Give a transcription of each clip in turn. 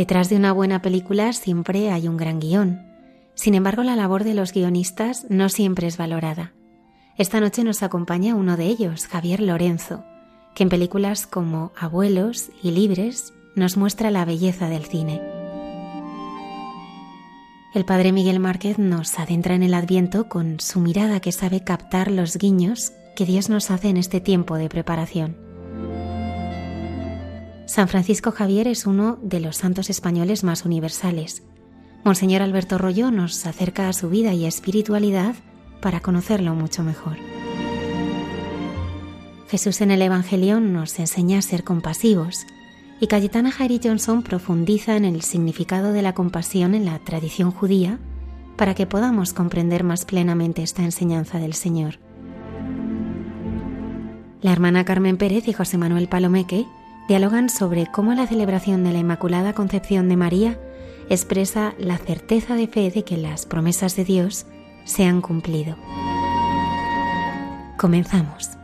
Detrás de una buena película siempre hay un gran guion. Sin embargo, la labor de los guionistas no siempre es valorada. Esta noche nos acompaña uno de ellos, Javier Lorenzo, que en películas como Abuelos y Libres nos muestra la belleza del cine. El padre Miguel Márquez nos adentra en el adviento con su mirada que sabe captar los guiños que Dios nos hace en este tiempo de preparación. San Francisco Javier es uno de los santos españoles más universales. Monseñor Alberto Rollo nos acerca a su vida y espiritualidad para conocerlo mucho mejor. Jesús en el Evangelio nos enseña a ser compasivos y Cayetana Jairi Johnson profundiza en el significado de la compasión en la tradición judía para que podamos comprender más plenamente esta enseñanza del Señor. La hermana Carmen Pérez y José Manuel Palomeque dialogan sobre cómo la celebración de la Inmaculada Concepción de María expresa la certeza de fe de que las promesas de Dios se han cumplido. Comenzamos.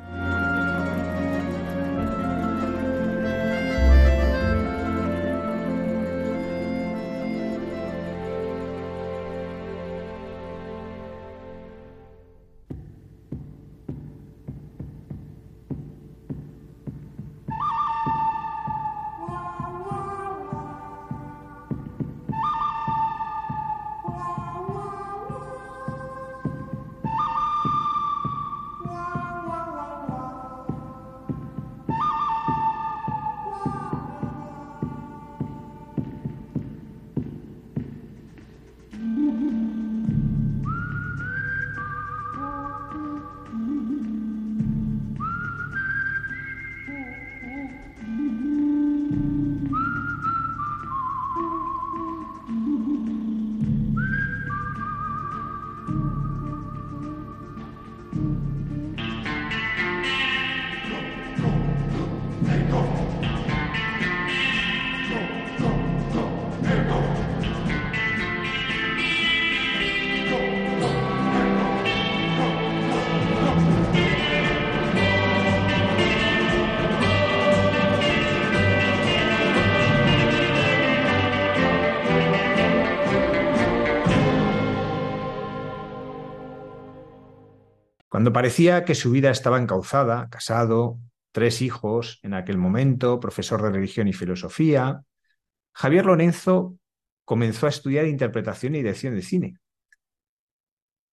Parecía que su vida estaba encauzada, casado, tres hijos en aquel momento, profesor de religión y filosofía, Javier Lorenzo comenzó a estudiar interpretación y dirección de cine.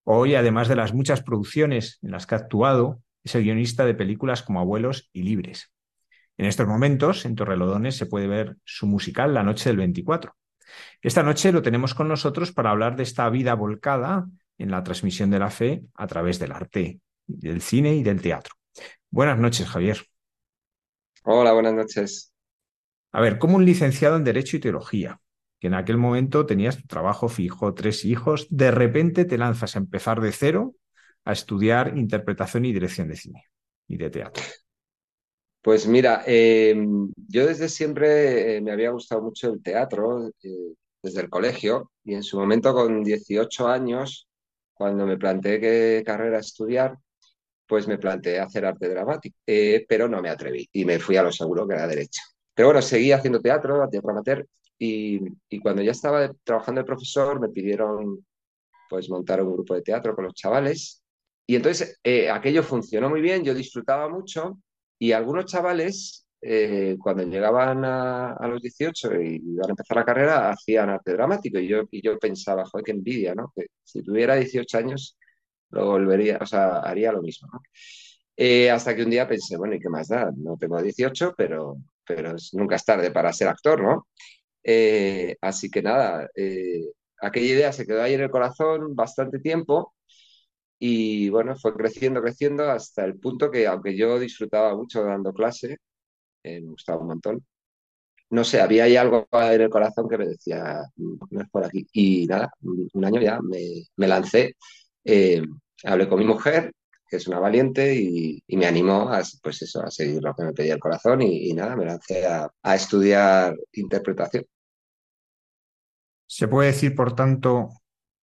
Hoy, además de las muchas producciones en las que ha actuado, es el guionista de películas como Abuelos y Libres. En estos momentos, en Torrelodones, se puede ver su musical La Noche del 24. Esta noche lo tenemos con nosotros para hablar de esta vida volcada en la transmisión de la fe a través del arte, del cine y del teatro. Buenas noches, Javier. Hola, buenas noches. A ver, como un licenciado en Derecho y Teología, que en aquel momento tenías tu trabajo fijo, tres hijos, de repente te lanzas a empezar de cero a estudiar interpretación y dirección de cine y de teatro. Pues mira, em, yo desde siempre eh, me había gustado mucho el teatro, eh, desde el colegio, y en su momento con 18 años cuando me planteé qué carrera estudiar, pues me planteé hacer arte dramático, eh, pero no me atreví y me fui a lo seguro que era derecha. Pero bueno, seguí haciendo teatro, teatro amateur, y, y cuando ya estaba trabajando de profesor me pidieron pues montar un grupo de teatro con los chavales y entonces eh, aquello funcionó muy bien, yo disfrutaba mucho y algunos chavales eh, cuando llegaban a, los 18 y iban a empezar la carrera, hacían arte dramático. Y yo, y yo pensaba, joder, qué envidia, ¿no? Que si tuviera 18 años, lo volvería, o sea, haría lo mismo, Eh, hasta que un día pensé, bueno, ¿y qué más da? No tengo 18, pero, pero nunca es tarde para ser actor, ¿no? Eh, así que nada, eh, aquella idea se quedó ahí en el corazón bastante tiempo y bueno, fue creciendo, creciendo hasta el punto que aunque yo disfrutaba mucho dando clase, me gustaba un montón, no sé, había ahí algo en el corazón que me decía, no es por aquí. Y nada, un año ya me, lancé, hablé con mi mujer que es una valiente y, me animó a, pues eso, a seguir lo que me pedía el corazón y, nada, me lancé a, estudiar interpretación. Se puede decir, por tanto,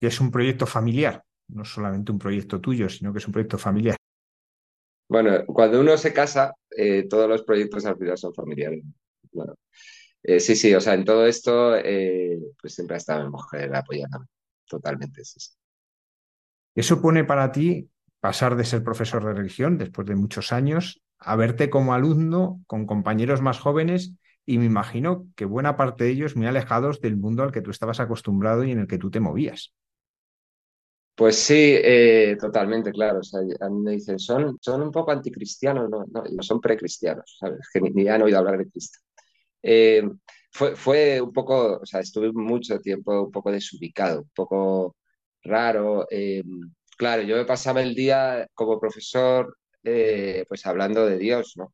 que es un proyecto familiar, no solamente un proyecto tuyo, sino que es un proyecto familiar. Bueno, cuando uno se casa, eh, todos los proyectos al final son familiares. Bueno, eh, sí, sí, o sea, en todo esto, eh, pues siempre ha estado mi mujer apoyándome, totalmente, sí, sí. ¿Qué supone para ti pasar de ser profesor de religión después de muchos años a verte como alumno con compañeros más jóvenes y me imagino que buena parte de ellos muy alejados del mundo al que tú estabas acostumbrado y en el que tú te movías. Pues sí, eh, totalmente, claro. a mí me dicen, son, son un poco anticristianos, no, no, son precristianos, ¿sabes? Que ni, han oído hablar de Cristo. Eh, fue, fue un poco, o sea, estuve mucho tiempo un poco desubicado, un poco raro. Eh, Claro, yo me pasaba el día como profesor, eh, pues hablando de Dios, ¿no?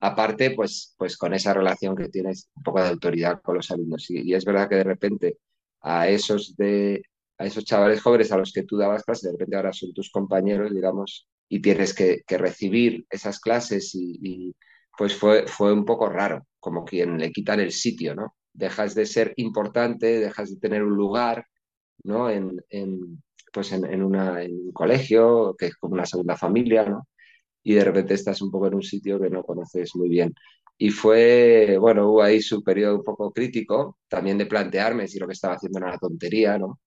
Aparte, pues, pues con esa relación que tienes un poco de autoridad con los alumnos. Y, es verdad que de repente a esos de a esos chavales jóvenes a los que tú dabas clases, de repente ahora son tus compañeros, digamos, y tienes que, recibir esas clases y, pues fue, fue un poco raro, como quien le quitan el sitio, ¿no? Dejas de ser importante, dejas de tener un lugar, ¿no? en, pues en, una, un colegio, que es como una segunda familia, ¿no? Y de repente estás un poco en un sitio que no conoces muy bien. Y fue, bueno, hubo ahí su periodo un poco crítico, también de plantearme si lo que estaba haciendo era una tontería, ¿no?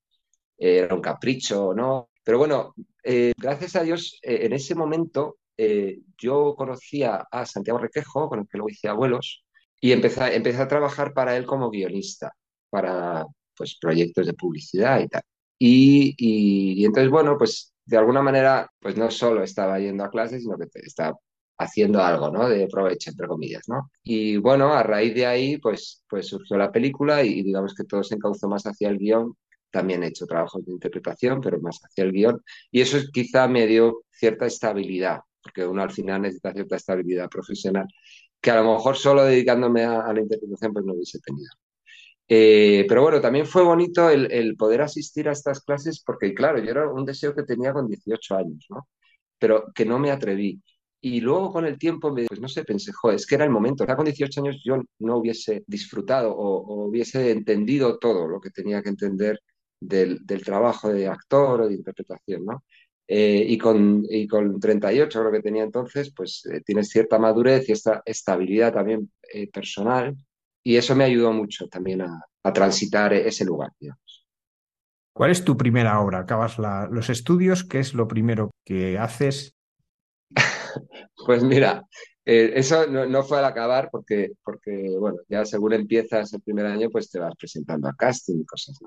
Era un capricho, ¿no? Pero bueno, eh, gracias a Dios, eh, en ese momento eh, yo conocía a Santiago Requejo, con el que luego hice abuelos, y empecé, empecé a trabajar para él como guionista, para pues, proyectos de publicidad y tal. Y, entonces, bueno, pues de alguna manera, pues no solo estaba yendo a clases, sino que estaba haciendo algo, ¿no? De provecho, entre comillas, ¿no? Y bueno, a raíz de ahí, pues, pues surgió la película y, digamos que todo se encauzó más hacia el guion. También he hecho trabajos de interpretación, pero más hacia el guion. Y eso quizá me dio cierta estabilidad, porque uno al final necesita cierta estabilidad profesional, que a lo mejor solo dedicándome a, a la interpretación pues no hubiese tenido. Eh, pero bueno, también fue bonito el, poder asistir a estas clases porque, claro, yo era un deseo que tenía con 18 años, ¿no? Pero que no me atreví. Y luego con el tiempo, pues no sé, pensé, es que era el momento. Ya con 18 años yo no hubiese disfrutado o, hubiese entendido todo lo que tenía que entender del, trabajo de actor o de interpretación, ¿no? Eh, y, con, y con 38, lo que tenía entonces, pues eh, tienes cierta madurez y esta estabilidad también personal y eso me ayudó mucho también a, transitar ese lugar. ¿Cuál es tu primera obra? Acabas los estudios, ¿qué es lo primero que haces? pues mira, eh, eso no, fue al acabar porque, porque, bueno, ya según empiezas el primer año, pues te vas presentando a casting y cosas así.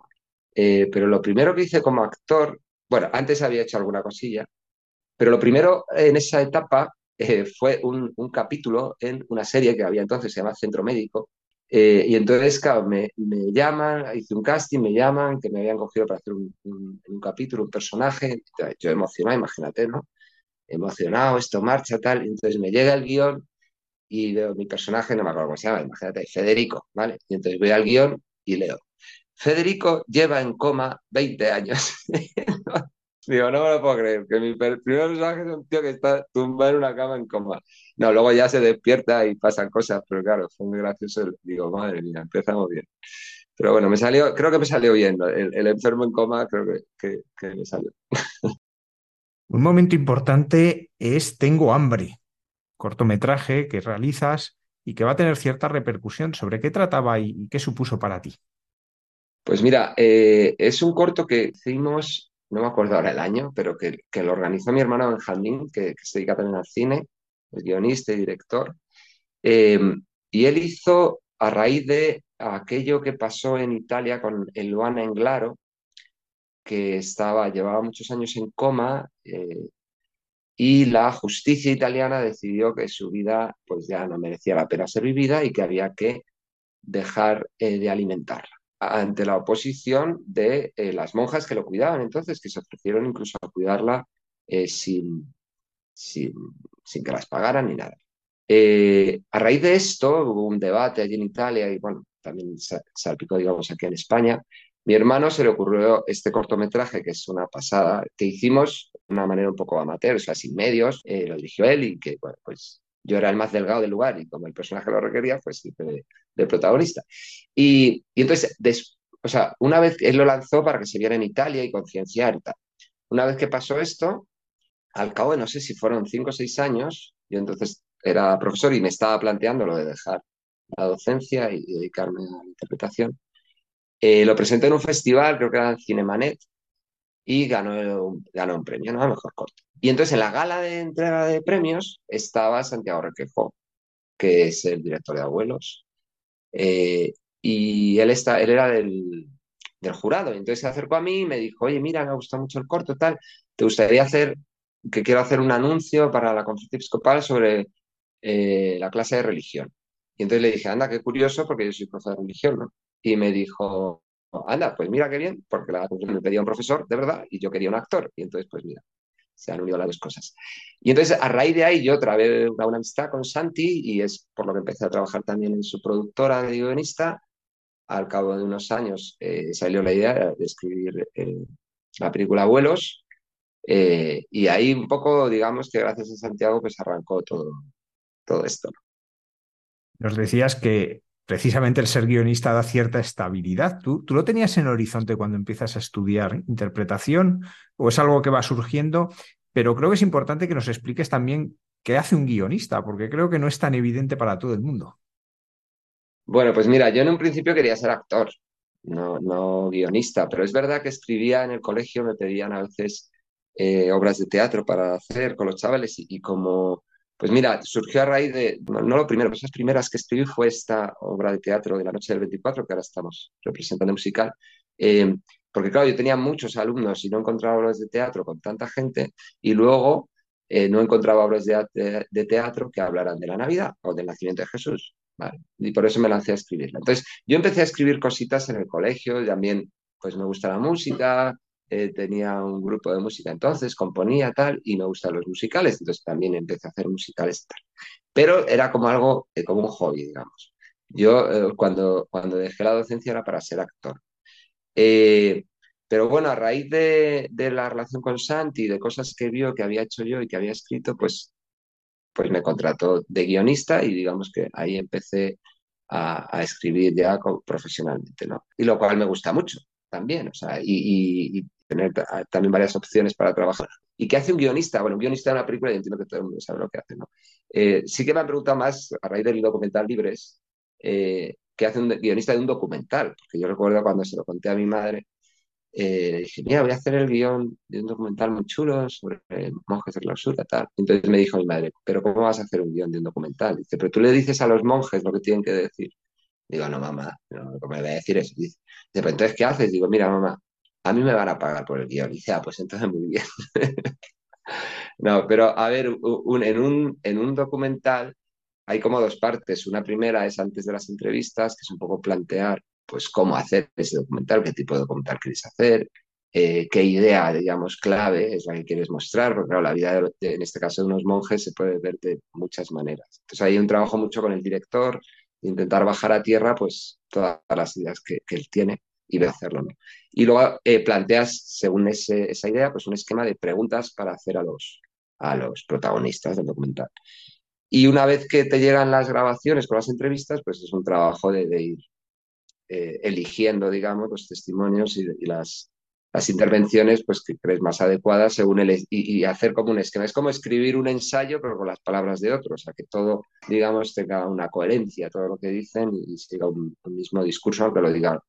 Eh, pero lo primero que hice como actor, bueno, antes había hecho alguna cosilla, pero lo primero en esa etapa eh, fue un, un, capítulo en una serie que había entonces, se llama Centro Médico, eh, y entonces, claro, me, me, llaman, hice un casting, me llaman, que me habían cogido para hacer un, un, capítulo, un personaje. Yo emocionado, imagínate, ¿no? Emocionado, esto marcha, tal. Entonces me llega el guion y veo mi personaje, no me acuerdo cómo se llama, imagínate, Federico, ¿vale? Y entonces voy al guion y leo. Federico lleva en coma 20 años. Digo, no me lo puedo creer, que mi primer personaje es un tío que está tumbado en una cama en coma. No, luego ya se despierta y pasan cosas, pero claro, fue muy gracioso. Digo, madre mía, empezamos bien. Pero bueno, me salió, creo que me salió bien. El, enfermo en coma creo que, que me salió. Un momento importante es Tengo hambre, cortometraje que realizas y que va a tener cierta repercusión. ¿Sobre qué trataba y qué supuso para ti? Pues mira, eh, es un corto que hicimos no me acuerdo ahora el año, pero que, lo organizó mi hermano Benjamín, que, se dedica también al cine, guionista y director. Em, y él hizo, a raíz de aquello que pasó en Italia con Luana Englaro, que estaba, llevaba muchos años en coma, eh, y la justicia italiana decidió que su vida pues ya no merecía la pena ser vivida y que había que dejar eh, de alimentarla ante la oposición de eh, las monjas que lo cuidaban entonces, que se ofrecieron incluso a cuidarla eh, sin, sin, sin, que las pagaran ni nada. a raíz de esto hubo un debate allí en Italia y bueno, también salpicó, digamos, aquí en España, mi hermano se le ocurrió este cortometraje, que es una pasada, que hicimos de una manera un poco amateur, o sea, sin medios, eh, lo dirigió él y que, bueno, pues yo era el más delgado del lugar y como el personaje lo requería, pues de, de protagonista. Y, y entonces, o sea, una vez él lo lanzó para que se viera en Italia y concienciar y tal. Una vez que pasó esto, al cabo de no sé si fueron cinco o seis años, yo entonces era profesor y me estaba planteando lo de dejar la docencia y dedicarme a la interpretación. Eh, lo presenté en un festival, creo que era en Cinemanet, y ganó, ganó un premio, ¿no? mejor corto. Y entonces en la gala de entrega de premios estaba Santiago Requejo, que es el director de Abuelos, eh, y él, está, él era del, jurado. Entonces se acercó a mí y me dijo, oye, mira, me ha gustado mucho el corto, tal, ¿te gustaría hacer, que quiero hacer un anuncio para la conferencia episcopal sobre eh, la clase de religión? Y entonces le dije, anda, qué curioso, porque yo soy profesor de religión, ¿no? y me dijo, anda, pues mira qué bien, porque me pedía un profesor, de verdad, y yo quería un actor. Y entonces, pues mira, se han unido las dos cosas. Y entonces, a raíz de ahí, yo trabé una, una amistad con Santi y es por lo que empecé a trabajar también en su productora de guionista. Al cabo de unos años eh, salió la idea de escribir eh, la película Abuelos. Eh, y ahí un poco, digamos que gracias a Santiago, pues arrancó todo, todo esto. Nos decías que precisamente el ser guionista da cierta estabilidad. ¿Tú, ¿Tú, lo tenías en el horizonte cuando empiezas a estudiar interpretación o es algo que va surgiendo? Pero creo que es importante que nos expliques también qué hace un guionista, porque creo que no es tan evidente para todo el mundo. Bueno, pues mira, yo en un principio quería ser actor, no, no guionista, pero es verdad que escribía en el colegio, me pedían a veces eh, obras de teatro para hacer con los chavales y, y como pues mira, surgió a raíz de, no, lo primero, pues las primeras que escribí fue esta obra de teatro de la noche del 24, que ahora estamos representando musical, eh, porque claro, yo tenía muchos alumnos y no encontraba obras de teatro con tanta gente, y luego eh, no encontraba obras de, teatro que hablaran de la Navidad o del nacimiento de Jesús. Y por eso me lancé a escribirla. Entonces, yo empecé a escribir cositas en el colegio, también pues me gusta la música, eh, tenía un grupo de música entonces, componía tal, y me gustan los musicales, entonces también empecé a hacer musicales tal. Pero era como algo, eh, como un hobby, digamos. Yo eh, cuando, cuando dejé la docencia era para ser actor. pero bueno, a raíz de, de, la relación con Santi, de cosas que vio que había hecho yo y que había escrito, pues, pues me contrató de guionista y digamos que ahí empecé a, a escribir ya profesionalmente, ¿no? Y lo cual me gusta mucho también, o sea, y, y, tener también varias opciones para trabajar. ¿Y qué hace un guionista? Bueno, un guionista de una película, y entiendo que todo el mundo sabe lo que hace, ¿no? Eh, sí que me han preguntado más, a raíz del documental Libres, eh, ¿qué hace un guionista de un documental? Porque yo recuerdo cuando se lo conté a mi madre, eh, dije, mira, voy a hacer el guion de un documental muy chulo sobre monjes de clausura, tal. Entonces me dijo mi madre, ¿pero cómo vas a hacer un guion de un documental? Dice, pero tú le dices a los monjes lo que tienen que decir. Digo, no, mamá, no, ¿cómo me voy a decir eso? Dice, pero entonces, ¿qué haces? Digo, mira, mamá, a mí me van a pagar por el guion. Y dice, ah, pues entonces muy bien. no, pero a ver, en, un, en un documental hay como dos partes. Una primera es antes de las entrevistas, que es un poco plantear pues cómo hacer ese documental, qué tipo de documental quieres hacer, eh, qué idea, digamos, clave es la que quieres mostrar, porque la vida, de, en este caso de unos monjes, se puede ver de muchas maneras. Entonces hay un trabajo mucho con el director, intentar bajar a tierra pues todas las ideas que, que él tiene y de hacerlo. ¿no? Y luego eh, planteas, según ese, esa idea, pues un esquema de preguntas para hacer a los, a los protagonistas del documental. Y una vez que te llegan las grabaciones con las entrevistas, pues es un trabajo de, de ir eh, eligiendo, digamos, los testimonios y, y, las, las intervenciones pues, que crees más adecuadas según el, y, y, hacer como un esquema. Es como escribir un ensayo, pero con las palabras de otros, o sea, que todo, digamos, tenga una coherencia, todo lo que dicen y siga un, un mismo discurso, aunque lo diga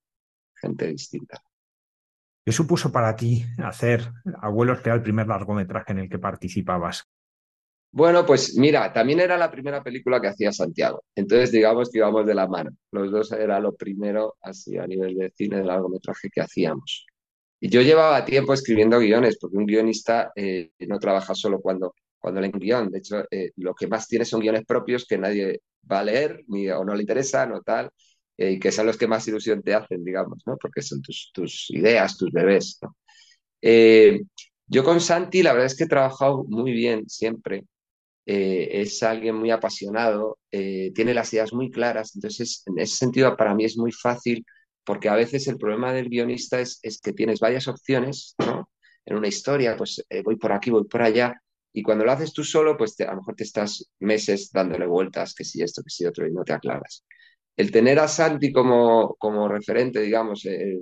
gente distinta. ¿Qué supuso para ti hacer Abuelos, que era el primer largometraje en el que participabas? Bueno, pues mira, también era la primera película que hacía Santiago. Entonces, digamos que íbamos de la mano. Los dos era lo primero, así a nivel de cine, de largometraje que hacíamos. Y yo llevaba tiempo escribiendo guiones, porque un guionista eh, no trabaja solo cuando, cuando leen un guion. De hecho, eh, lo que más tiene son guiones propios que nadie va a leer o no le interesa, o tal, y que son los que más ilusión te hacen, digamos, ¿no? Porque son tus, tus ideas, tus bebés, ¿no? Eh, yo con Santi, la verdad es que he trabajado muy bien siempre. es alguien muy apasionado, tiene las ideas muy claras, entonces en ese sentido para mí es muy fácil porque a veces el problema del guionista es, es que tienes varias opciones, ¿no? En una historia, pues voy por aquí, voy por allá, y cuando lo haces tú solo, pues a lo mejor te estás meses dándole vueltas, que si esto, que si otro, y no te aclaras. El tener a Santi como, como referente, digamos, eh,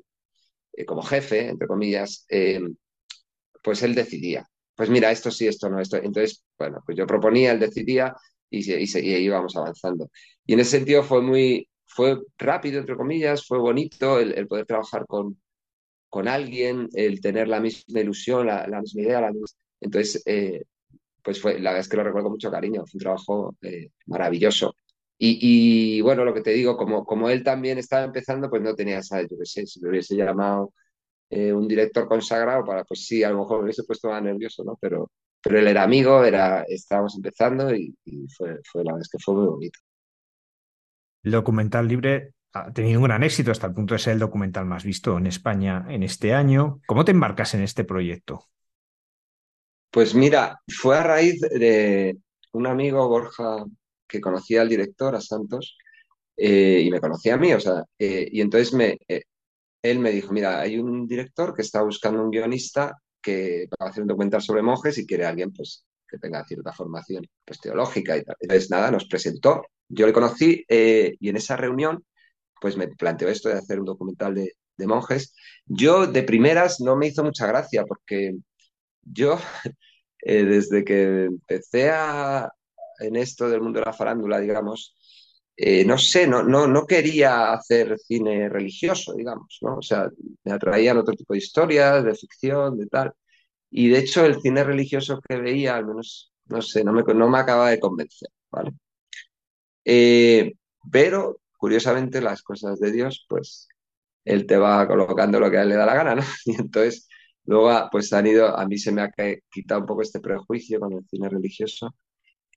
eh, como jefe, entre comillas, eh, pues él decidía. Pues mira, esto sí, esto no, esto. Entonces, bueno, pues yo proponía, él decidía y, y, íbamos avanzando. Y en ese sentido fue muy, fue rápido, entre comillas, fue bonito el, poder trabajar con, con alguien, el tener la misma ilusión, la, misma idea. La Entonces, pues fue, la verdad es que lo recuerdo con mucho cariño, fue un trabajo maravilloso. Y, bueno, lo que te digo, como, como él también estaba empezando, pues no tenía, ¿sabes? Yo qué sé, si me hubiese llamado eh, un director consagrado, para, pues sí, a lo mejor me hubiese puesto más nervioso, ¿no? Pero, pero él era amigo, era, estábamos empezando y, fue, fue, la es que fue muy bonito. El documental libre ha tenido un gran éxito hasta el punto de ser el documental más visto en España en este año. ¿Cómo te embarcas en este proyecto? Pues mira, fue a raíz de un amigo, Borja, que conocía al director, a Santos, eh, y me conocía a mí, o sea, eh, y entonces me, eh, él me dijo, mira, hay un director que está buscando un guionista que va hacer un documental sobre monjes y quiere alguien pues, que tenga cierta formación pues, teológica y tal. Entonces, nada, nos presentó, yo le conocí y en esa reunión pues me planteó esto de hacer un documental de, monjes. Yo de primeras no me hizo mucha gracia porque yo, desde que empecé a, en esto del mundo de la farándula, digamos, eh, no sé, no, no, no quería hacer cine religioso, digamos, ¿no? O sea, me atraían otro tipo de historias, de ficción, de tal. Y de hecho, el cine religioso que veía, al menos, no sé, no me, no me acaba de convencer, ¿vale? Eh, pero, curiosamente, las cosas de Dios, pues, él te va colocando lo que a él le da la gana, ¿no? Y entonces Luego, ah, pues han ido, a mí se me ha quitado un poco este prejuicio con el cine religioso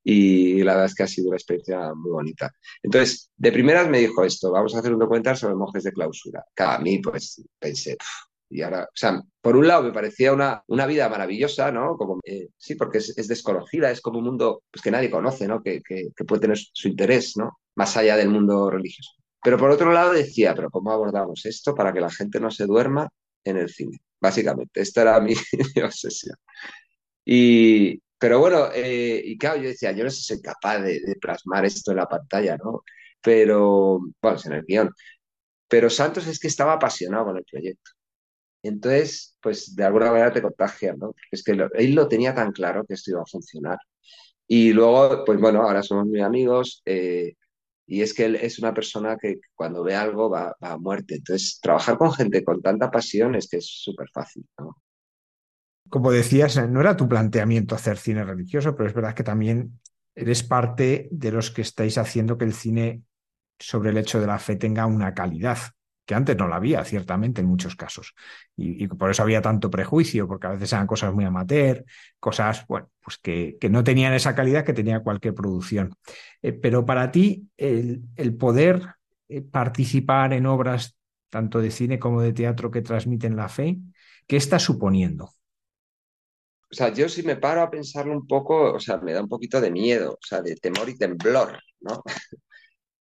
y la verdad es que ha sido una experiencia muy bonita. Entonces, de primeras me dijo esto, vamos a hacer un documental sobre monjes de clausura. Cada a mí, pues pensé, y ahora, o sea, por un lado me parecía una, una vida maravillosa, ¿no? Como, eh, sí, porque es, desconocida, es como un mundo pues, que nadie conoce, ¿no? Que, que, que, puede tener su interés, ¿no? Más allá del mundo religioso. Pero por otro lado decía, pero ¿cómo abordamos esto para que la gente no se duerma en el cine? básicamente. Esta era mi, obsesión. Y, pero bueno, eh, y claro, yo decía, yo no sé si soy capaz de, plasmar esto en la pantalla, ¿no? Pero, bueno, en el guion. Pero Santos es que estaba apasionado con el proyecto. Entonces, pues de alguna manera te contagia, ¿no? Es que él lo tenía tan claro que esto iba a funcionar. Y luego, pues bueno, ahora somos muy amigos. Eh, y es que él es una persona que cuando ve algo va, a muerte. Entonces, trabajar con gente con tanta pasión es que es súper fácil. Como decías, no era tu planteamiento hacer cine religioso, pero es verdad que también eres parte de los que estáis haciendo que el cine sobre el hecho de la fe tenga una calidad que antes no la había, ciertamente, en muchos casos. Y, por eso había tanto prejuicio, porque a veces eran cosas muy amateur, cosas, bueno, pues que, no tenían esa calidad que tenía cualquier producción. Eh, pero para ti, el, el poder eh, participar en obras tanto de cine como de teatro que transmiten la fe, ¿qué está suponiendo? O sea, yo si me paro a pensarlo un poco, o sea, me da un poquito de miedo, o sea, de temor y temblor, ¿no?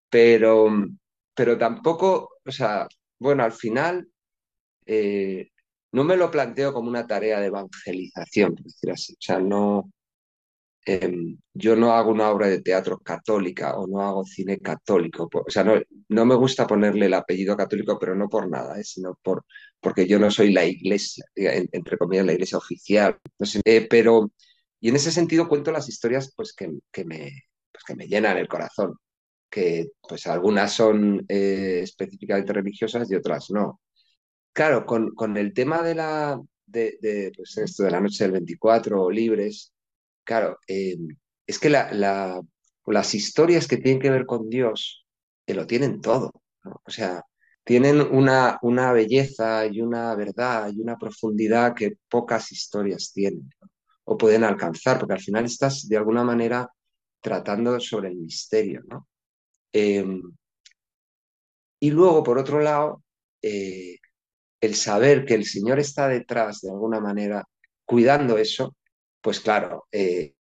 Pero, pero tampoco, o sea, bueno, al final eh, no me lo planteo como una tarea de evangelización, por decir así. O sea, no, em, yo no hago una obra de teatro católica o no hago cine católico. O sea, no, no me gusta ponerle el apellido católico, pero no por nada, ¿eh? sino por, porque yo no soy la iglesia, entre comillas, la iglesia oficial. Eh, pero, y en ese sentido cuento las historias pues, que, que me, pues, que me llenan el corazón que pues algunas son eh, específicamente religiosas y otras no. Claro, con, el tema de la, de, pues esto de la noche del 24 o libres, claro, eh, es que la, las historias que tienen que ver con Dios, que lo tienen todo, o sea, tienen una, una belleza y una verdad y una profundidad que pocas historias tienen. o pueden alcanzar, porque al final estás de alguna manera tratando sobre el misterio, ¿no? Em, y luego, por otro lado, eh, el saber que el Señor está detrás de alguna manera cuidando eso, pues claro, eh,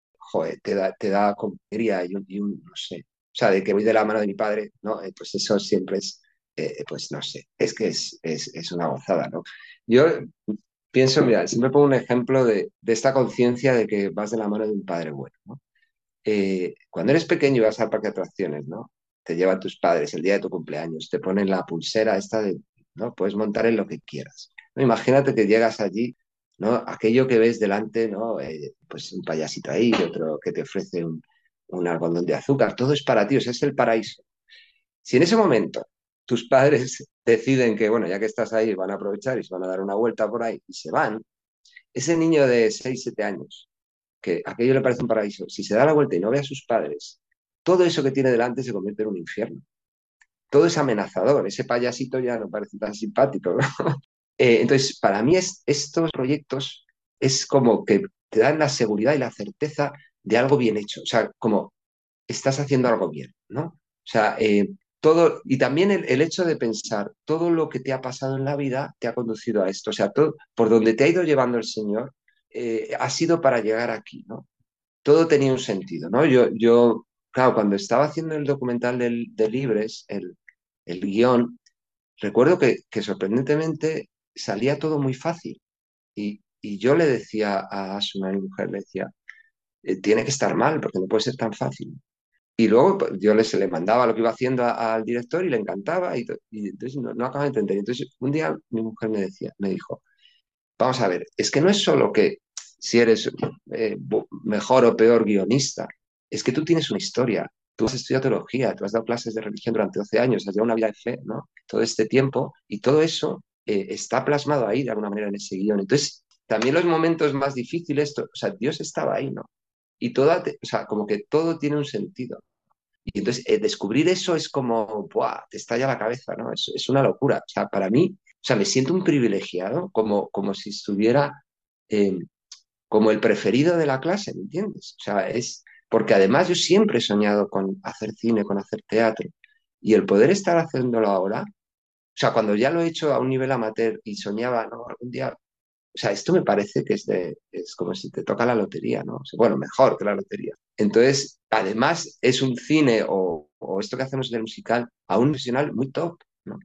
te da, te da y un, no sé, o sea, de que voy de la mano de mi padre, ¿no? Eh, pues eso siempre es, pues no sé, es que es, es, una gozada, ¿no? Yo pienso, mira, siempre pongo un ejemplo de, de esta conciencia de que vas de la mano de un padre bueno, ¿no? cuando eres pequeño y vas al parque de atracciones, ¿no? te llevan tus padres el día de tu cumpleaños, te ponen la pulsera esta de, ¿no? Puedes montar en lo que quieras. Imagínate que llegas allí, ¿no? Aquello que ves delante, ¿no? Eh, pues un payasito ahí, otro que te ofrece un, algodón de azúcar, todo es para ti, o sea, es el paraíso. Si en ese momento tus padres deciden que, bueno, ya que estás ahí, van a aprovechar y se van a dar una vuelta por ahí y se van, ese niño de 6, 7 años, que aquello le parece un paraíso, si se da la vuelta y no ve a sus padres todo eso que tiene delante se convierte en un infierno. Todo es amenazador, ese payasito ya no parece tan simpático. Eh, entonces, para mí estos proyectos es como que te dan la seguridad y la certeza de algo bien hecho, o sea, como estás haciendo algo bien, ¿no? O sea, eh, todo, y también el, hecho de pensar, todo lo que te ha pasado en la vida te ha conducido a esto, o sea, todo, por donde te ha ido llevando el Señor, eh, ha sido para llegar aquí, ¿no? Todo tenía un sentido, ¿no? Yo, yo claro, cuando estaba haciendo el documental de Libres, el, guion, recuerdo que, sorprendentemente salía todo muy fácil. Y, yo le decía a Asuna, mi mujer, le decía, eh, tiene que estar mal porque no puede ser tan fácil. Y luego pues, yo les, le mandaba lo que iba haciendo al director y le encantaba y, entonces no, no acababa de entender. Entonces un día mi mujer me decía, me dijo, vamos a ver, es que no es solo que si eres eh, mejor o peor guionista, es que tú tienes una historia, tú has estudiado teología, tú has dado clases de religión durante 12 años, has llevado una vida de fe, ¿no? Todo este tiempo y todo eso eh, está plasmado ahí de alguna manera en ese guion. Entonces, también los momentos más difíciles, o sea, Dios estaba ahí, ¿no? Y todo, o sea, como que todo tiene un sentido. Y entonces, eh, descubrir eso es como, ¡buah! Te estalla la cabeza, ¿no? Es, es, una locura. O sea, para mí, o sea, me siento un privilegiado, como, como si estuviera eh, como el preferido de la clase, ¿me entiendes? O sea, es, porque además yo siempre he soñado con hacer cine, con hacer teatro, y el poder estar haciéndolo ahora, o sea, cuando ya lo he hecho a un nivel amateur y soñaba, ¿no? Algún día, o sea, esto me parece que es, de, es como si te toca la lotería, ¿no? bueno, mejor que la lotería. Entonces, además es un cine o, esto que hacemos en el musical a un profesional muy top, ¿no?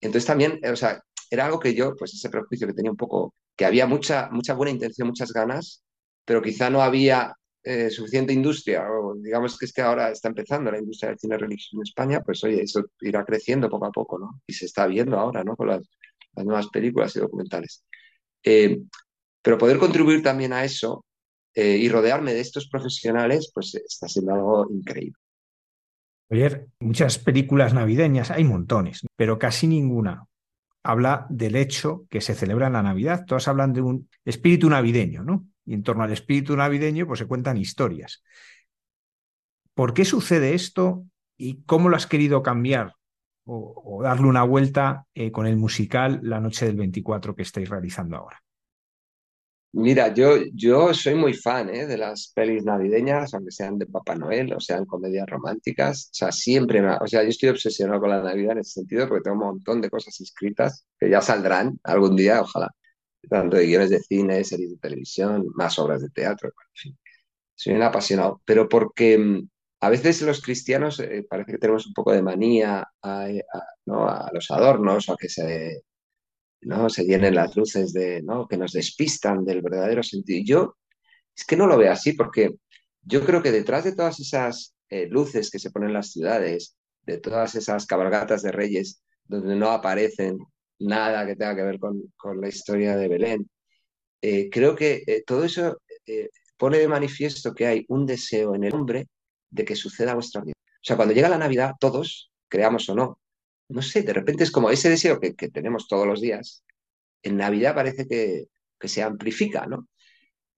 Entonces también, o sea, era algo que yo, pues ese prejuicio que tenía un poco, que había mucha, mucha buena intención, muchas ganas, pero quizá no había eh, suficiente industria, o digamos que es que ahora está empezando la industria del cine religioso en España, pues oye, eso irá creciendo poco a poco, ¿no? Y se está viendo ahora, ¿no? Con las, nuevas películas y documentales. Eh, pero poder contribuir también a eso eh, y rodearme de estos profesionales, pues está siendo algo increíble. Oye, muchas películas navideñas, hay montones, pero casi ninguna habla del hecho que se celebra en la Navidad. Todas hablan de un espíritu navideño, ¿no? y en torno al espíritu navideño pues se cuentan historias. ¿Por qué sucede esto y cómo lo has querido cambiar o, darle una vuelta eh, con el musical La Noche del 24 que estáis realizando ahora? Mira, yo, yo soy muy fan ¿eh? de las pelis navideñas, aunque sean de Papá Noel o sean comedias románticas. O sea, siempre, o sea, yo estoy obsesionado con la Navidad en ese sentido porque tengo un montón de cosas escritas que ya saldrán algún día, ojalá tanto de guiones de cine, series de televisión, más obras de teatro, en fin. Soy un apasionado, pero porque mm, a veces los cristianos eh, parece que tenemos un poco de manía a, los adornos a que se, ¿no? se llenen las luces de, ¿no? que nos despistan del verdadero sentido. Y yo es que no lo veo así porque yo creo que detrás de todas esas eh, luces que se ponen en las ciudades, de todas esas cabalgatas de reyes donde no aparecen nada que tenga que ver con, la historia de Belén. Eh, creo que eh, todo eso eh, pone de manifiesto que hay un deseo en el hombre de que suceda vuestra vida. O sea, cuando llega la Navidad, todos, creamos o no, no sé, de repente es como ese deseo que, tenemos todos los días, en Navidad parece que, se amplifica, ¿no?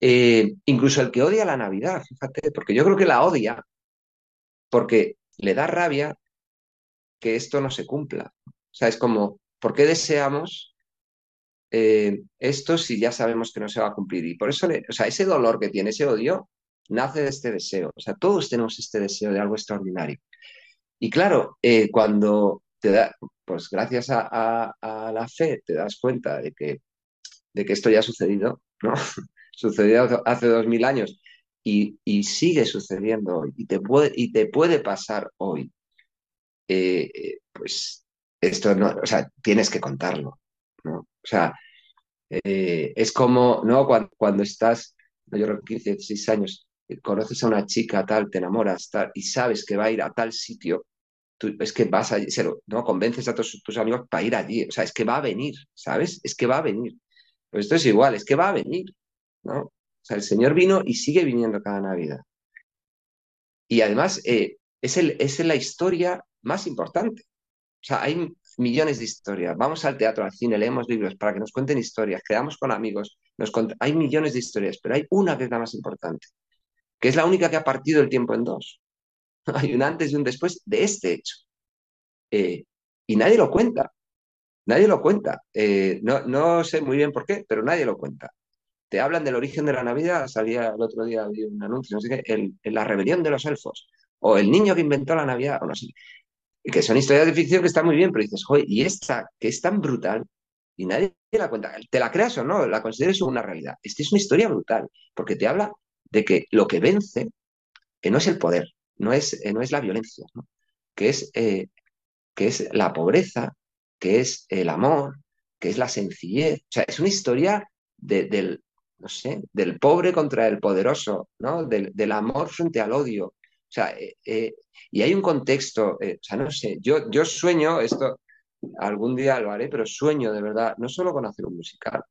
incluso el que odia la Navidad, fíjate, porque yo creo que la odia porque le da rabia que esto no se cumpla. O sea, es como, ¿Por qué deseamos eh, esto si ya sabemos que no se va a cumplir? Y por eso, o sea, ese dolor que tiene, ese odio, nace de este deseo. O sea, todos tenemos este deseo de algo extraordinario. Y claro, eh, cuando te da, pues gracias a, la fe te das cuenta de que, de que esto ya ha sucedido, ¿no? Sucedió hace dos mil años y, sigue sucediendo hoy y te puede, y te puede pasar hoy. Eh, pues esto no, o sea, tienes que contarlo, ¿no? O sea, eh, es como, ¿no? Cuando, estás, yo creo 15, 16 años, conoces a una chica tal, te enamoras tal, y sabes que va a ir a tal sitio, es que vas allí, ¿no? Convences a tus amigos para ir allí, o sea, es que va a venir, ¿sabes? Es que va a venir. Pues esto es igual, es que va a venir, ¿no? O sea, el Señor vino y sigue viniendo cada Navidad. Y además, eh, es, el, es la historia más importante. O sea, hay millones de historias. Vamos al teatro, al cine, leemos libros para que nos cuenten historias, quedamos con amigos. Nos hay millones de historias, pero hay una que es la más importante, que es la única que ha partido el tiempo en dos. hay un antes y un después de este hecho. Eh, y nadie lo cuenta. Nadie lo cuenta. Eh, no, no sé muy bien por qué, pero nadie lo cuenta. Te hablan del origen de la Navidad, salía el otro día un anuncio, no sé qué, la rebelión de los elfos, o el niño que inventó la Navidad, o no sé que son historias de ficción que están muy bien, pero dices, joder, y esta que es tan brutal y nadie la cuenta, te la creas o no, la consideres una realidad. Esta es una historia brutal, porque te habla de que lo que vence, que no es el poder, no es, eh, no es la violencia, que, es, eh, que es la pobreza, que es el amor, que es la sencillez. O sea, es una historia del, no sé, del pobre contra el poderoso, ¿no? Del, del amor frente al odio. O sea, eh, y hay un contexto, eh, o sea, no sé, yo, yo sueño, esto algún día lo haré, pero sueño de verdad, no solo con hacer un musical,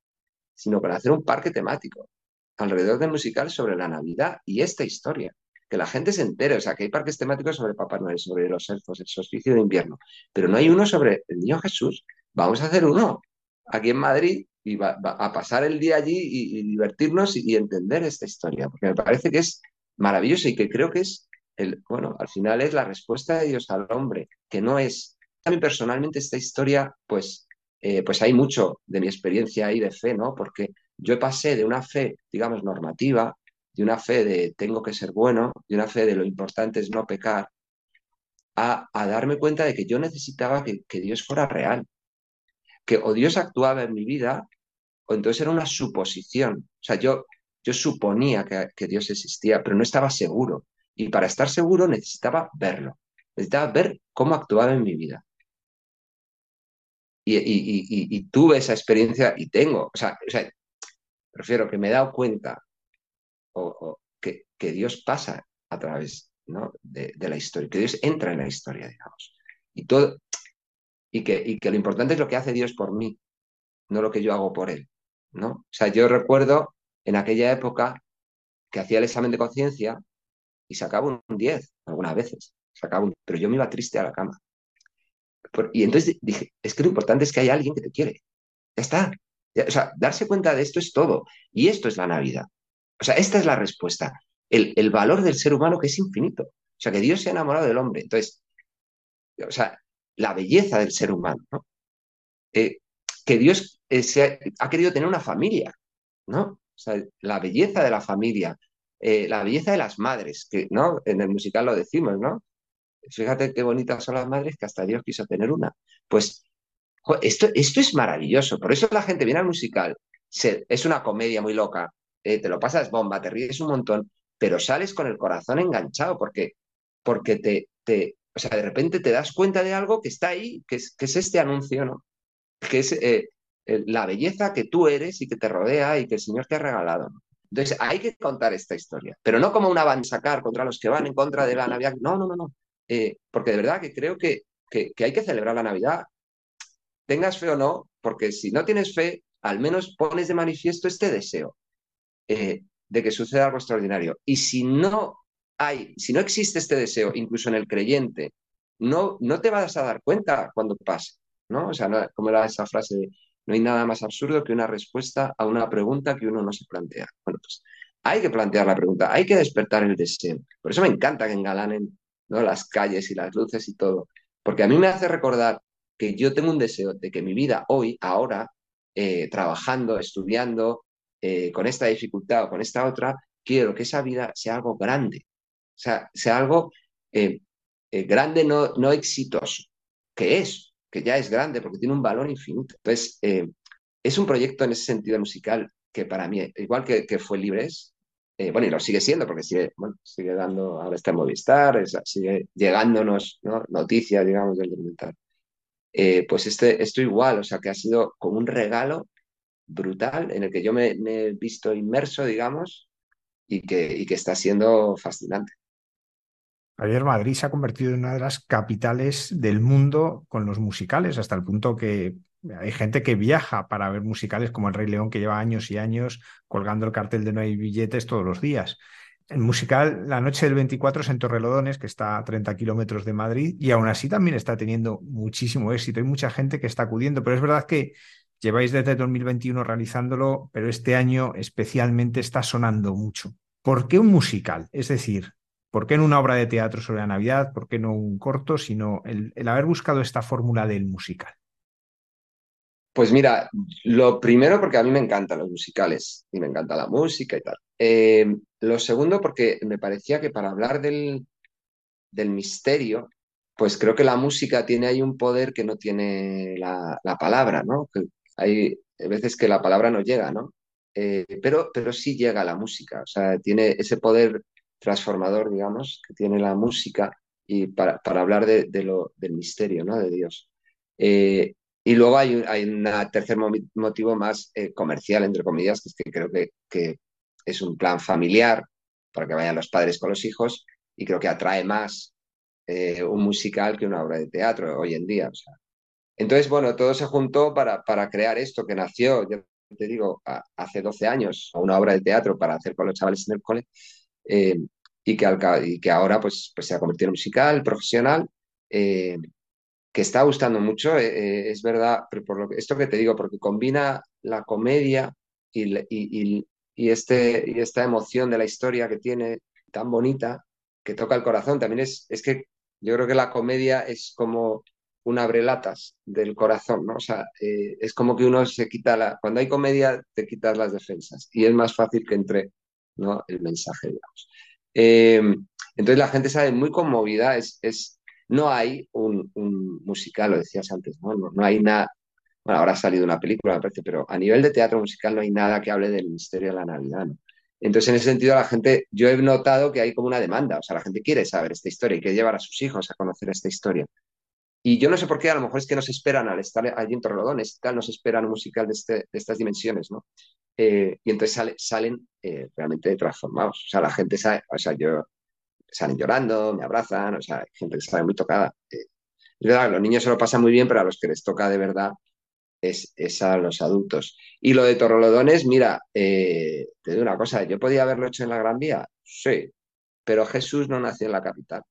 sino con hacer un parque temático alrededor del musical sobre la Navidad y esta historia. Que la gente se entere, o sea, que hay parques temáticos sobre Papá Noel, sobre los elfos, el solsticio de invierno, pero no hay uno sobre el niño Jesús. Vamos a hacer uno aquí en Madrid y va, a pasar el día allí y, divertirnos y, y, entender esta historia, porque me parece que es maravilloso y que creo que es bueno, al final es la respuesta de Dios al hombre, que no es. A mí personalmente esta historia, pues, eh, pues hay mucho de mi experiencia ahí de fe, ¿no? Porque yo pasé de una fe, digamos, normativa, de una fe de tengo que ser bueno, de una fe de lo importante es no pecar, a, darme cuenta de que yo necesitaba que, Dios fuera real, que o Dios actuaba en mi vida, o entonces era una suposición. O sea, yo, yo suponía que Dios existía, pero no estaba seguro. Y para estar seguro necesitaba verlo, necesitaba ver cómo actuaba en mi vida. Y, tuve esa experiencia y tengo, o sea, prefiero que me he dado cuenta o, que, Dios pasa a través de, la historia, que Dios entra en la historia, digamos. Y, todo, y, que, y que lo importante es lo que hace Dios por mí, no lo que yo hago por Él. ¿no? O sea, yo recuerdo en aquella época que hacía el examen de conciencia y sacaba un 10 algunas veces, sacaba un, pero yo me iba triste a la cama. y entonces dije, es que lo importante es que hay alguien que te quiere. Ya está. O sea, darse cuenta de esto es todo. Y esto es la Navidad. O sea, esta es la respuesta. El, el valor del ser humano que es infinito. O sea, que Dios se ha enamorado del hombre. Entonces, o sea, la belleza del ser humano, ¿no? Eh, que Dios eh, ha, querido tener una familia, ¿no? O sea, la belleza de la familia, eh, la belleza de las madres, que ¿no? en el musical lo decimos, ¿no? Fíjate qué bonitas son las madres que hasta Dios quiso tener una. Pues esto, esto es maravilloso, por eso la gente viene al musical, es una comedia muy loca, eh, te lo pasas bomba, te ríes un montón, pero sales con el corazón enganchado porque, porque te, o sea, de repente te das cuenta de algo que está ahí, que es, que es este anuncio, ¿no? Que es eh, la belleza que tú eres y que te rodea y que el Señor te ha regalado. Entonces, hay que contar esta historia, pero no como una van contra los que van en contra de la Navidad. No, no, no, no. Eh, porque de verdad que creo que, que, hay que celebrar la Navidad, tengas fe o no, porque si no tienes fe, al menos pones de manifiesto este deseo eh, de que suceda algo extraordinario. Y si no hay, si no existe este deseo, incluso en el creyente, no, no te vas a dar cuenta cuando pase, ¿no? O sea, como era esa frase de no hay nada más absurdo que una respuesta a una pregunta que uno no se plantea. Bueno, pues hay que plantear la pregunta, hay que despertar el deseo. Por eso me encanta que engalanen ¿no? las calles y las luces y todo, porque a mí me hace recordar que yo tengo un deseo de que mi vida hoy, ahora, eh, trabajando, estudiando, eh, con esta dificultad o con esta otra, quiero que esa vida sea algo grande, o sea, sea algo grande, no, no exitoso, que es, que ya es grande porque tiene un valor infinito. Entonces, es un proyecto en ese sentido musical que para mí, igual que, que fue Libres, eh, bueno, y lo sigue siendo porque sigue, sigue dando, ahora está en Movistar, sigue llegándonos noticias, digamos, del documental. Eh, pues este, esto igual, o sea, que ha sido como un regalo brutal en el que yo me, he visto inmerso, digamos, y que, y que está siendo fascinante. Javier, Madrid se ha convertido en una de las capitales del mundo con los musicales, hasta el punto que hay gente que viaja para ver musicales como El Rey León, que lleva años y años colgando el cartel de no hay billetes todos los días. El musical La Noche del 24 es en Torrelodones, que está a 30 kilómetros de Madrid, y aún así también está teniendo muchísimo éxito. Hay mucha gente que está acudiendo, pero es verdad que lleváis desde 2021 realizándolo, pero este año especialmente está sonando mucho. ¿Por qué un musical? Es decir, ¿por qué no una obra de teatro sobre la Navidad? ¿Por qué no un corto? Sino el, el haber buscado esta fórmula del musical. Pues mira, lo primero porque a mí me encantan los musicales y me encanta la música y tal. Eh, lo segundo porque me parecía que para hablar del, del, misterio, pues creo que la música tiene ahí un poder que no tiene la, palabra, ¿no? hay veces que la palabra no llega, ¿no? Eh, pero, pero sí llega la música, o sea, tiene ese poder transformador, digamos, que tiene la música y para, para hablar de, lo, del misterio, ¿no? De Dios. Eh, y luego hay un, hay tercer motivo más eh, comercial, entre comillas, que es que creo que, que, es un plan familiar para que vayan los padres con los hijos y creo que atrae más eh, un musical que una obra de teatro hoy en día. O sea. Entonces, bueno, todo se juntó para, para crear esto que nació, yo te digo, hace 12 años, una obra de teatro para hacer con los chavales en el cole, eh, y, que y que ahora pues, pues se ha convertido en musical profesional que está gustando mucho, eh, eh, es verdad, pero por lo esto que te digo, porque combina la comedia y, y, y, este, y esta emoción de la historia que tiene tan bonita, que toca el corazón. También es, es que yo creo que la comedia es como un abrelatas del corazón, ¿no? O sea, eh, es como que uno se quita la... Cuando hay comedia, te quitas las defensas y es más fácil que entre ¿no? el mensaje, digamos. entonces la gente sabe muy conmovida, es, no hay un, musical, lo decías antes, ¿no? No, hay nada, bueno, ahora ha salido una película, me parece, pero a nivel de teatro musical no hay nada que hable del misterio de la Navidad. Entonces, en ese sentido, la gente, yo he notado que hay como una demanda, o sea, la gente quiere saber esta historia y quiere llevar a sus hijos a conocer esta historia. Y yo no sé por qué, a lo mejor es que nos esperan al estar allí en Torrelodones, tal, nos esperan un musical de, este, estas dimensiones, ¿no? Eh, y entonces salen eh, realmente transformados. O sea, la gente sabe, o sea, yo salen llorando, me abrazan, o sea, hay gente que sale muy tocada. Eh, es verdad, los niños se lo pasan muy bien, pero a los que les toca de verdad es, a los adultos. Y lo de Torrolodones, mira, eh, te digo una cosa, ¿yo podía haberlo hecho en la Gran Vía? Sí, pero Jesús no nació en la capital,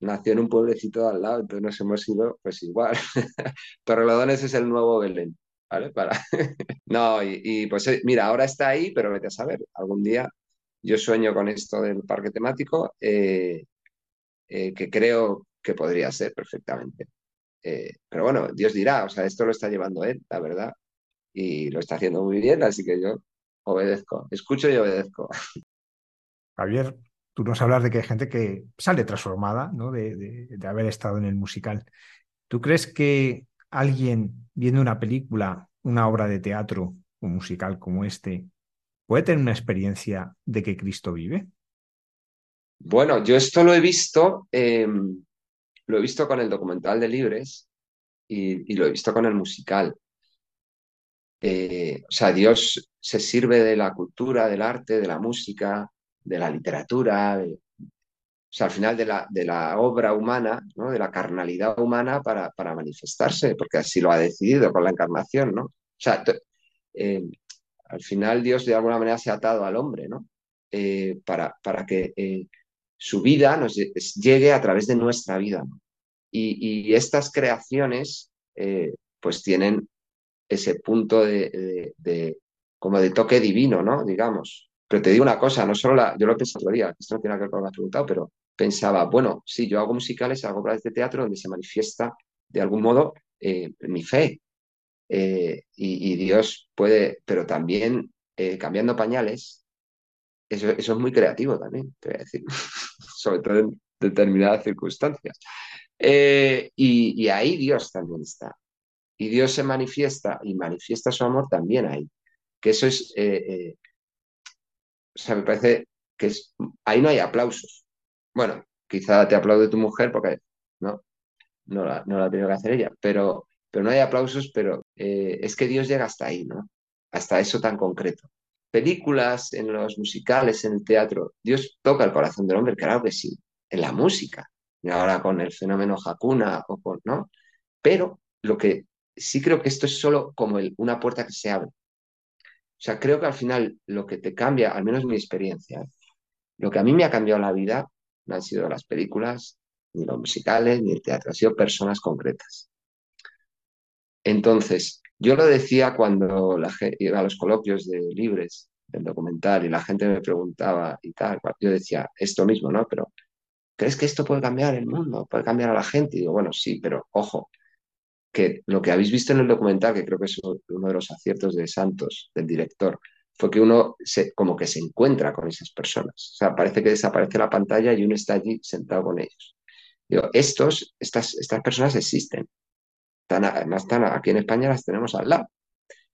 nació en un pueblecito al lado, entonces nos hemos ido pues igual. Torrelodones es el nuevo Belén, ¿vale? Para... no, y, y, pues eh, mira, ahora está ahí, pero vete a saber, algún día yo sueño con esto del parque temático, eh, eh, que creo que podría ser perfectamente. Eh, pero bueno, Dios dirá, o sea, esto lo está llevando él, la verdad, y lo está haciendo muy bien, así que yo obedezco, escucho y obedezco. Javier, tú nos hablas de que hay gente que sale transformada ¿no? de, de haber estado en el musical. ¿Tú crees que alguien viendo una película, una obra de teatro o musical como este, ¿Puede tener una experiencia de que Cristo vive? Bueno, yo esto lo he visto, em, lo he visto con el documental de Libres y, lo he visto con el musical. Eh, o sea, Dios se sirve de la cultura, del arte, de la música, de la literatura, o sea, al final de la, de la obra humana, ¿no? de la carnalidad humana para, para, manifestarse, porque así lo ha decidido con la encarnación, ¿no? O sea, eh, al final Dios de alguna manera se ha atado al hombre, ¿no? Eh, para, para, que eh, su vida nos llegue a través de nuestra vida. Y, estas creaciones, eh, pues tienen ese punto de, como de toque divino, ¿no? Digamos. Pero te digo una cosa, no solo la, yo lo pensé otro día, esto no tiene que ver con lo que has preguntado, pero pensaba, bueno, sí, yo hago musicales, hago obras de teatro donde se manifiesta de algún modo mi fe, Eh, y, Dios puede, pero también eh, cambiando pañales, eso, es muy creativo también, te voy a decir, sobre todo en determinadas circunstancias. Eh, y, ahí Dios también está. Y Dios se manifiesta y manifiesta su amor también ahí. Que eso es, o sea, me parece que es, ahí no hay aplausos. Bueno, quizá te aplaude tu mujer porque no, no la, no la ha tenido que hacer ella, pero, pero no hay aplausos, pero eh, es que Dios llega hasta ahí, ¿no? Hasta eso tan concreto. Películas, en los musicales, en el teatro, Dios toca el corazón del hombre, claro que sí, en la música, y ahora con el fenómeno Hakuna, o con, ¿no? Pero lo que sí creo que esto es solo como una puerta que se abre. O sea, creo que al final lo que te cambia, al menos mi experiencia, lo que a mí me ha cambiado la vida no han sido las películas, ni los musicales, ni el teatro, han sido personas concretas. Entonces, yo lo decía cuando la iba a los coloquios de libres del documental y la gente me preguntaba y tal, yo decía esto mismo, ¿no? Pero, ¿crees que esto puede cambiar el mundo? ¿Puede cambiar a la gente? Y digo, bueno, sí, pero ojo, que lo que habéis visto en el documental, que creo que es uno de los aciertos de Santos, del director, fue que uno se, como que se encuentra con esas personas. O sea, parece que desaparece la pantalla y uno está allí sentado con ellos. Digo, estos, estas, estas personas existen. Además, están aquí en España las tenemos al lado.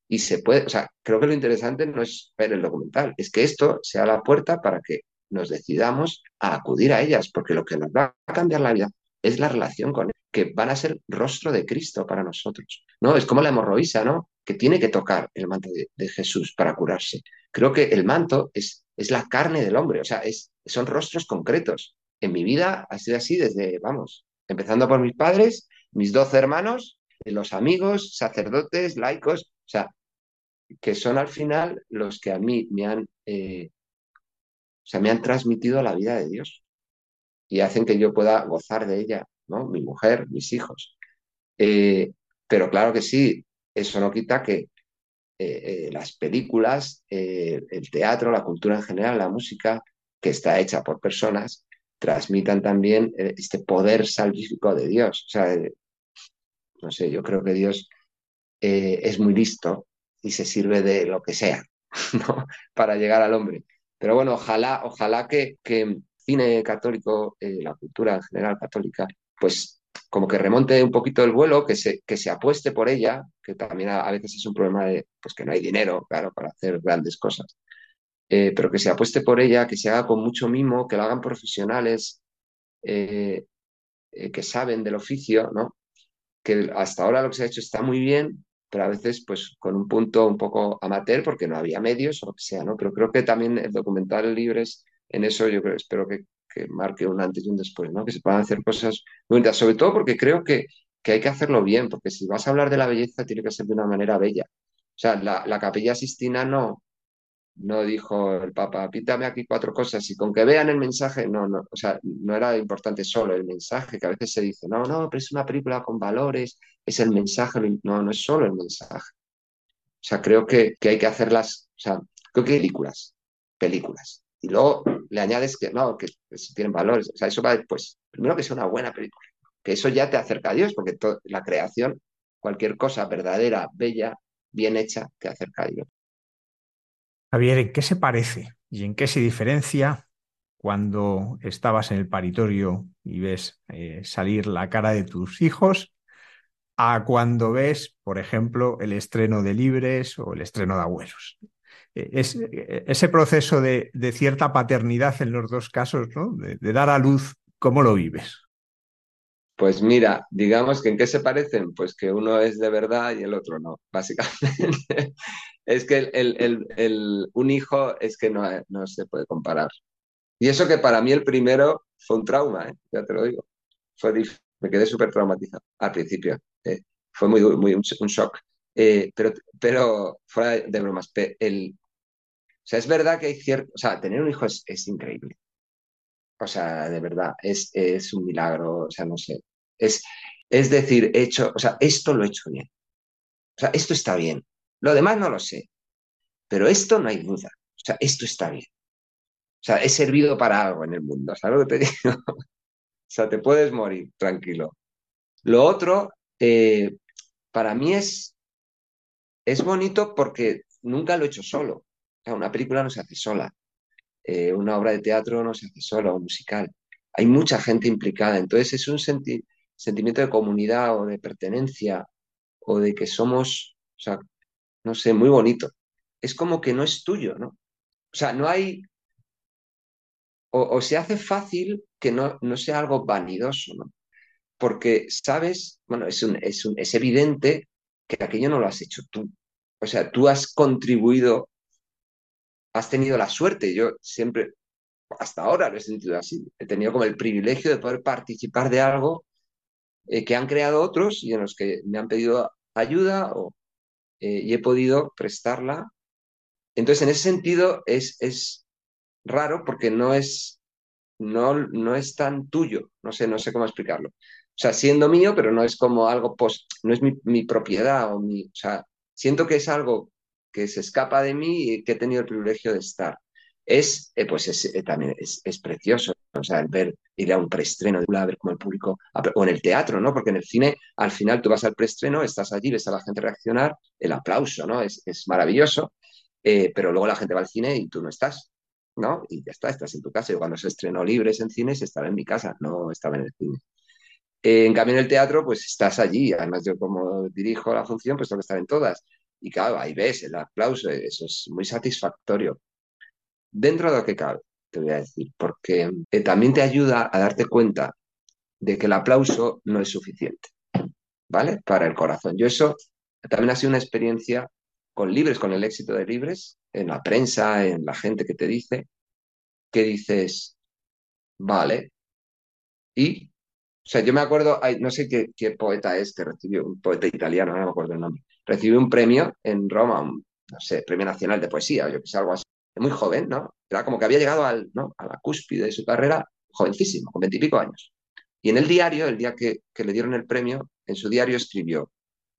Y se puede, o sea, creo que lo interesante no es ver el documental, es que esto sea la puerta para que nos decidamos a acudir a ellas, porque lo que nos va a cambiar la vida es la relación con él, que van a ser rostro de Cristo para nosotros. ¿no? Es como la hemorroísa, ¿no? Que tiene que tocar el manto de, Jesús para curarse. Creo que el manto es, es la carne del hombre, o sea, es, son rostros concretos. En mi vida ha sido así desde, vamos, empezando por mis padres, mis doce hermanos, los amigos, sacerdotes, laicos, o sea, que son al final los que a mí me han, eh, o sea, me han transmitido la vida de Dios y hacen que yo pueda gozar de ella, ¿no? Mi mujer, mis hijos. Eh, pero claro que sí, eso no quita que eh, las películas, el teatro, la cultura en general, la música, que está hecha por personas, transmitan también este poder salvífico de Dios. O sea, no sé, yo creo que Dios es muy listo y se sirve de lo que sea, ¿no? Para llegar al hombre. Pero bueno, ojalá, ojalá que, que cine católico, eh, la cultura en general católica, pues como que remonte un poquito el vuelo, que se, que se apueste por ella, que también a, veces es un problema de pues que no hay dinero, claro, para hacer grandes cosas, eh, pero que se apueste por ella, que se haga con mucho mimo, que lo hagan profesionales eh, que saben del oficio, ¿no? Que hasta ahora lo que se ha hecho está muy bien, pero a veces pues con un punto un poco amateur porque no había medios o lo que sea, ¿no? Pero creo que también el documental Libres en eso yo creo, espero que, marque un antes y un después, ¿no? Que se puedan hacer cosas muy bonitas, sobre todo porque creo que, hay que hacerlo bien, porque si vas a hablar de la belleza tiene que ser de una manera bella. O sea, la, capilla Sistina no, no dijo el Papa, pítame aquí cuatro cosas y con que vean el mensaje, no, no, o sea, no era importante solo el mensaje, que a veces se dice, no, no, pero es una película con valores, es el mensaje, no, no es solo el mensaje. O sea, creo que, que hay que hacerlas, o sea, creo que películas, películas y luego le añades que no, que, si tienen valores, o sea, eso va después. Primero que sea una buena película, que eso ya te acerca a Dios, porque la creación, cualquier cosa verdadera, bella, bien hecha, te acerca a Dios. Javier, ¿en qué se parece y en qué se diferencia cuando estabas en el paritorio y ves eh, salir la cara de tus hijos a cuando ves, por ejemplo, el estreno de Libres o el estreno de Abuelos? es, ese proceso de, cierta paternidad en los dos casos, ¿no? De, dar a luz, ¿cómo lo vives? Pues mira, digamos que en qué se parecen, pues que uno es de verdad y el otro no, básicamente. es que el, un hijo es que no, no, se puede comparar. Y eso que para mí el primero fue un trauma, ¿eh? ya te lo digo. Fue me quedé súper traumatizado al principio. ¿eh? Fue muy, muy un, shock. Eh, pero, pero fuera de bromas, el, o sea, es verdad que hay cierto, o sea, tener un hijo es, increíble. O sea, de verdad, es, es, un milagro, o sea, no sé. Es, es decir, hecho, o sea, esto lo he hecho bien. O sea, esto está bien. Lo demás no lo sé. Pero esto no hay duda. O sea, esto está bien. O sea, he servido para algo en el mundo. ¿Sabes lo que te digo? o sea, te puedes morir tranquilo. Lo otro, eh, para mí es es bonito porque nunca lo he hecho solo. una película no se hace sola. Eh, una obra de teatro no se hace sola, un musical. Hay mucha gente implicada. Entonces es un sentimiento de comunidad o de pertenencia o de que somos, o sea, no sé, muy bonito. Es como que no es tuyo, ¿no? O sea, no hay... O, se hace fácil que no, no sea algo vanidoso, ¿no? Porque, ¿sabes? Bueno, es, es, es evidente que aquello no lo has hecho tú. O sea, tú has contribuido, has tenido la suerte. Yo siempre, hasta ahora lo he sentido así. He tenido como el privilegio de poder participar de algo eh, que han creado otros y en los que me han pedido ayuda eh, y he podido prestarla. Entonces, en ese sentido, es, es raro porque no es, no, no es tan tuyo. No sé, no sé cómo explicarlo. O sea, siendo mío, pero no es como algo post, no es mi, propiedad o mi, o sea, siento que es algo que se escapa de mí y que he tenido el privilegio de estar. Es, eh, pues es, eh, también es, es, precioso, o sea, el ver, ir a un preestreno de a ver cómo el público, o en el teatro, ¿no? Porque en el cine, al final tú vas al preestreno, estás allí, ves a la gente reaccionar, el aplauso, ¿no? Es, maravilloso, eh, pero luego la gente va al cine y tú no estás, ¿no? Y ya está, estás en tu casa. Yo cuando se estrenó Libres en cines estaba en mi casa, no estaba en el cine. Eh, en cambio, en el teatro, pues estás allí. Además, yo como dirijo la función, pues tengo que estar en todas. Y claro, ahí ves el aplauso, eso es muy satisfactorio. Dentro de lo que cabe, te voy a decir, porque eh, también te ayuda a darte cuenta de que el aplauso no es suficiente, ¿vale? Para el corazón. Yo eso también ha sido una experiencia con Libres, con el éxito de Libres, en la prensa, en la gente que te dice, que dices, vale, y o sea, yo me acuerdo, no sé qué, poeta es que recibió, un poeta italiano, no me acuerdo el nombre, recibió un premio en Roma, un, no sé, premio nacional de poesía, yo que algo así. Muy joven, ¿no? Era como que había llegado al, ¿no? a la cúspide de su carrera, jovencísimo, con veintipico años. Y en el diario, el día que, que, le dieron el premio, en su diario escribió,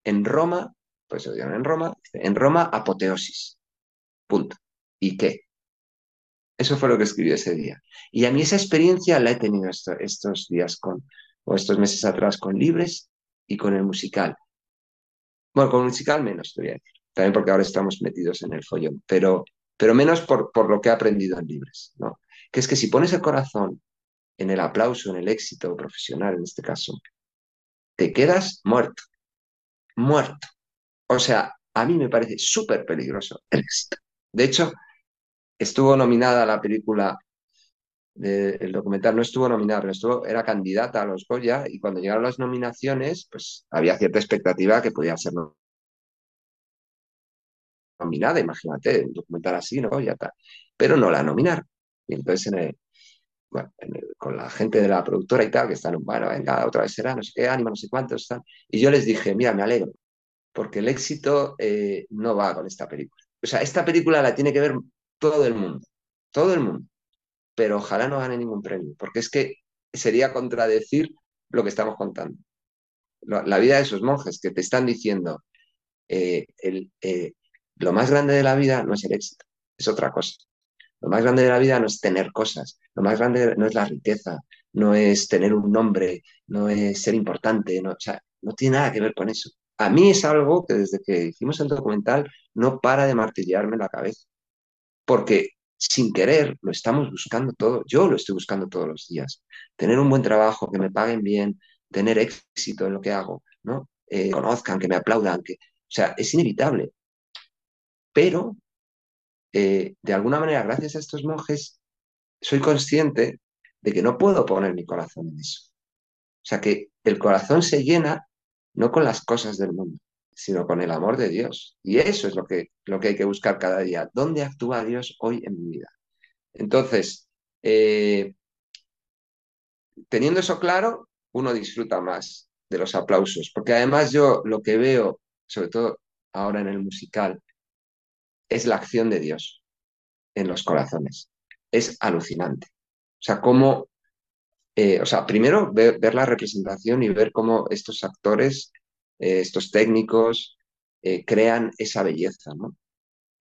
en Roma, pues se lo dieron en Roma, en Roma apoteosis. Punto. ¿Y qué? Eso fue lo que escribió ese día. Y a mí esa experiencia la he tenido estos días con, o estos meses atrás con Libres y con el musical. Bueno, con musical menos, te voy a decir. También porque ahora estamos metidos en el follón, pero, pero menos por, por lo que he aprendido en Libres. Que es que si pones el corazón en el aplauso, en el éxito profesional en este caso, te quedas muerto, muerto. O sea, a mí me parece súper peligroso el éxito. De hecho, estuvo nominada la película el documental no estuvo nominada, pero estuvo, era candidata a los Goya y cuando llegaron las nominaciones, pues había cierta expectativa que podía ser nominada, imagínate, un documental así, ¿no? Ya está. Pero no la nominaron. Y entonces bueno, con la gente de la productora y tal, que están, bueno, venga, otra vez será, no sé qué, ánimo, no sé cuántos están. Y yo les dije, mira, me alegro, porque el éxito eh, no va con esta película. O sea, esta película la tiene que ver todo el mundo, todo el mundo pero ojalá no gane ningún premio, porque es que sería contradecir lo que estamos contando. La vida de esos monjes que te están diciendo, eh, eh, lo más grande de la vida no es el éxito, es otra cosa. Lo más grande de la vida no es tener cosas, lo más grande no es la riqueza, no es tener un nombre, no es ser importante, no, no tiene nada que ver con eso. A mí es algo que desde que hicimos el documental no para de martillearme la cabeza, porque sin querer, lo estamos buscando todo. Yo lo estoy buscando todos los días. Tener un buen trabajo, que me paguen bien, tener éxito en lo que hago, ¿no? Eh, conozcan, que me aplaudan, que, o sea, es inevitable. Pero, eh, de alguna manera, gracias a estos monjes, soy consciente de que no puedo poner mi corazón en eso. O sea, que el corazón se llena no con las cosas del mundo, sino con el amor de Dios. Y eso es lo que, lo que hay que buscar cada día. ¿Dónde actúa Dios hoy en mi vida? Entonces, eh, teniendo eso claro, uno disfruta más de los aplausos, porque además yo lo que veo, sobre todo ahora en el musical, es la acción de Dios en los corazones. Es alucinante. O sea, cómo, eh, o sea, primero ver, ver, la representación y ver cómo estos actores eh, estos técnicos eh, crean esa belleza.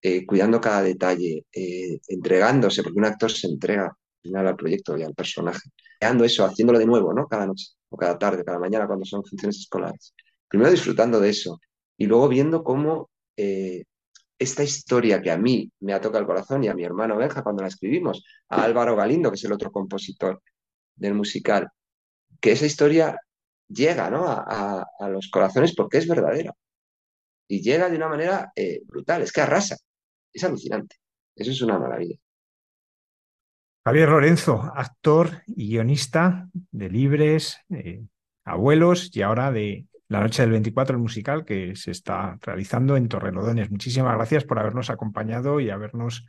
Eh, cuidando cada detalle, entregándose, porque un actor se entrega al final al proyecto y al personaje, creando eso, haciéndolo de nuevo, ¿no? Cada noche, o cada tarde, cada mañana, cuando son funciones escolares. Primero disfrutando de eso y luego viendo cómo esta historia que a mí me ha tocado el corazón y a mi hermano Benja cuando la escribimos, a Álvaro Galindo, que es el otro compositor del musical, que esa historia llega ¿no? a, los corazones porque es verdadera. Y llega de una manera eh, brutal, es que arrasa, es alucinante. Eso es una maravilla. Javier Lorenzo, actor y guionista de Libres, Abuelos y ahora de La Noche del 24, el musical que se está realizando en Torrelodones. Muchísimas gracias por habernos acompañado y habernos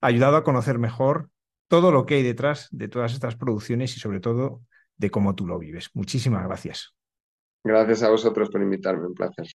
ayudado a conocer mejor todo lo que hay detrás de todas estas producciones y sobre todo de cómo tú lo vives. Muchísimas gracias. Gracias a vosotros por invitarme, un placer.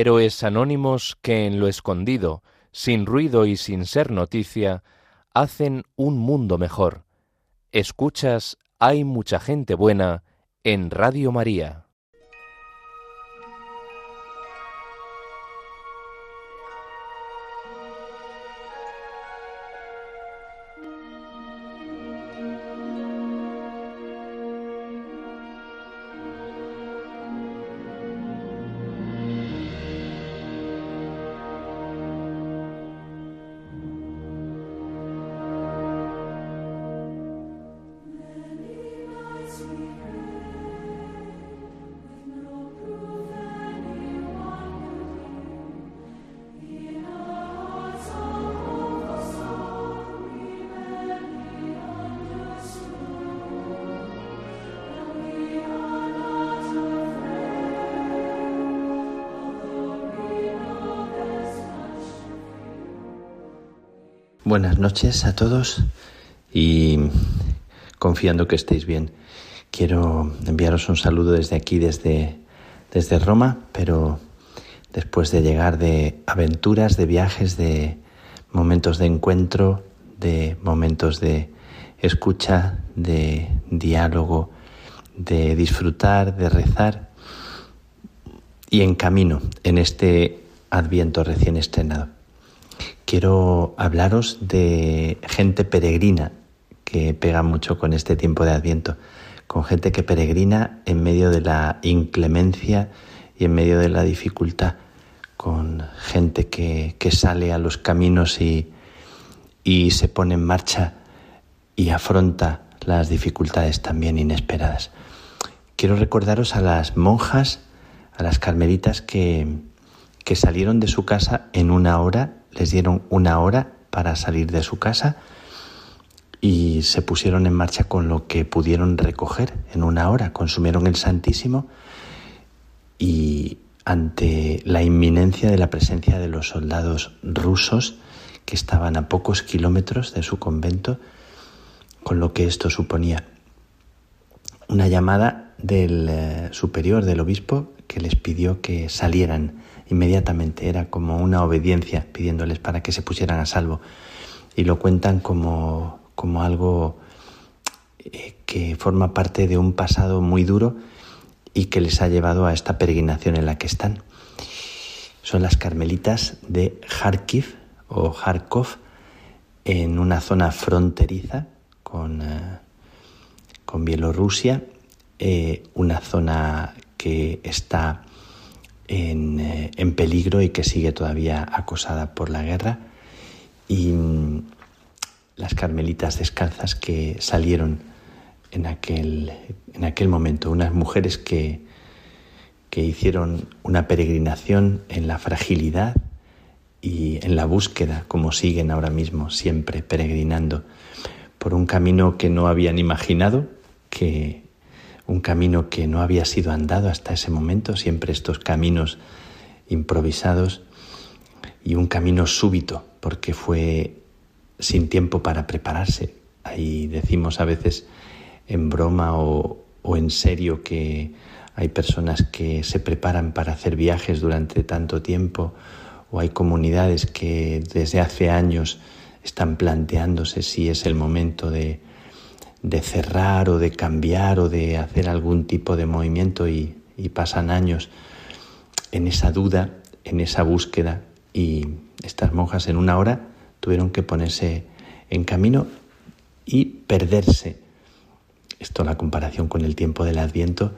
Héroes anónimos que en lo escondido, sin ruido y sin ser noticia, hacen un mundo mejor. Escuchas Hay mucha gente buena en Radio María. Buenas noches a todos y confiando que estéis bien. Quiero enviaros un saludo desde aquí, desde, desde Roma, pero después de llegar de aventuras, de viajes, de momentos de encuentro, de momentos de escucha, de diálogo, de disfrutar, de rezar y en camino en este adviento recién estrenado quiero hablaros de gente peregrina que pega mucho con este tiempo de Adviento, con gente que peregrina en medio de la inclemencia y en medio de la dificultad, con gente que, sale a los caminos y, se pone en marcha y afronta las dificultades también inesperadas. Quiero recordaros a las monjas, a las carmelitas que salieron de su casa en una hora les dieron una hora para salir de su casa y se pusieron en marcha con lo que pudieron recoger en una hora. Consumieron el Santísimo y ante la inminencia de la presencia de los soldados rusos que estaban a pocos kilómetros de su convento, con lo que esto suponía. Una llamada del eh, superior, del obispo, que les pidió que salieran inmediatamente, era como una obediencia pidiéndoles para que se pusieran a salvo. Y lo cuentan como, como algo eh, que forma parte de un pasado muy duro y que les ha llevado a esta peregrinación en la que están. Son las carmelitas de Kharkiv o Kharkov, en una zona fronteriza con, eh, con Bielorrusia, eh, una zona que está en, eh, en, peligro y que sigue todavía acosada por la guerra, y mm, las carmelitas descalzas que salieron en aquel, en aquel momento, unas mujeres que, que hicieron una peregrinación en la fragilidad y en la búsqueda, como siguen ahora mismo, siempre peregrinando por un camino que no habían imaginado, que un camino que no había sido andado hasta ese momento, siempre estos caminos improvisados y un camino súbito, porque fue sin tiempo para prepararse. Ahí decimos a veces en broma o, o en serio que hay personas que se preparan para hacer viajes durante tanto tiempo o hay comunidades que desde hace años están planteándose si es el momento de, cerrar o de cambiar o de hacer algún tipo de movimiento y, pasan años en esa duda, en esa búsqueda y estas monjas en una hora tuvieron que ponerse en camino y perderse. Esto la comparación con el tiempo del Adviento,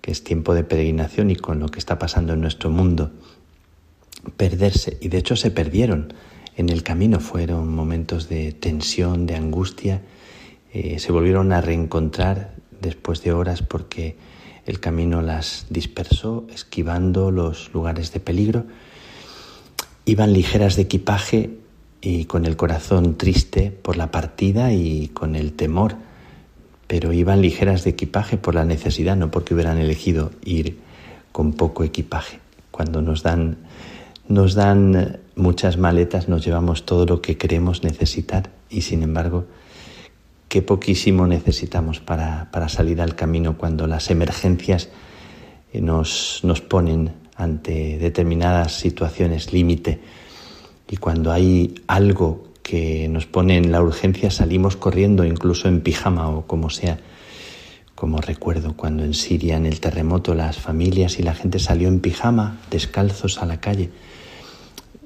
que es tiempo de peregrinación y con lo que está pasando en nuestro mundo perderse, y de hecho se perdieron en el camino, fueron momentos de tensión, de angustia, eh, se volvieron a reencontrar después de horas porque el camino las dispersó, esquivando los lugares de peligro. Iban ligeras de equipaje y con el corazón triste por la partida y con el temor, pero iban ligeras de equipaje por la necesidad, no porque hubieran elegido ir con poco equipaje. Cuando nos dan nos dan muchas maletas, nos llevamos todo lo que queremos necesitar y sin embargo, qué poquísimo necesitamos para, salir al camino cuando las emergencias eh, nos, nos ponen ante determinadas situaciones límite y cuando hay algo que nos pone en la urgencia salimos corriendo incluso en pijama o como sea. Como recuerdo cuando en Siria en el terremoto las familias y la gente salió en pijama, descalzos a la calle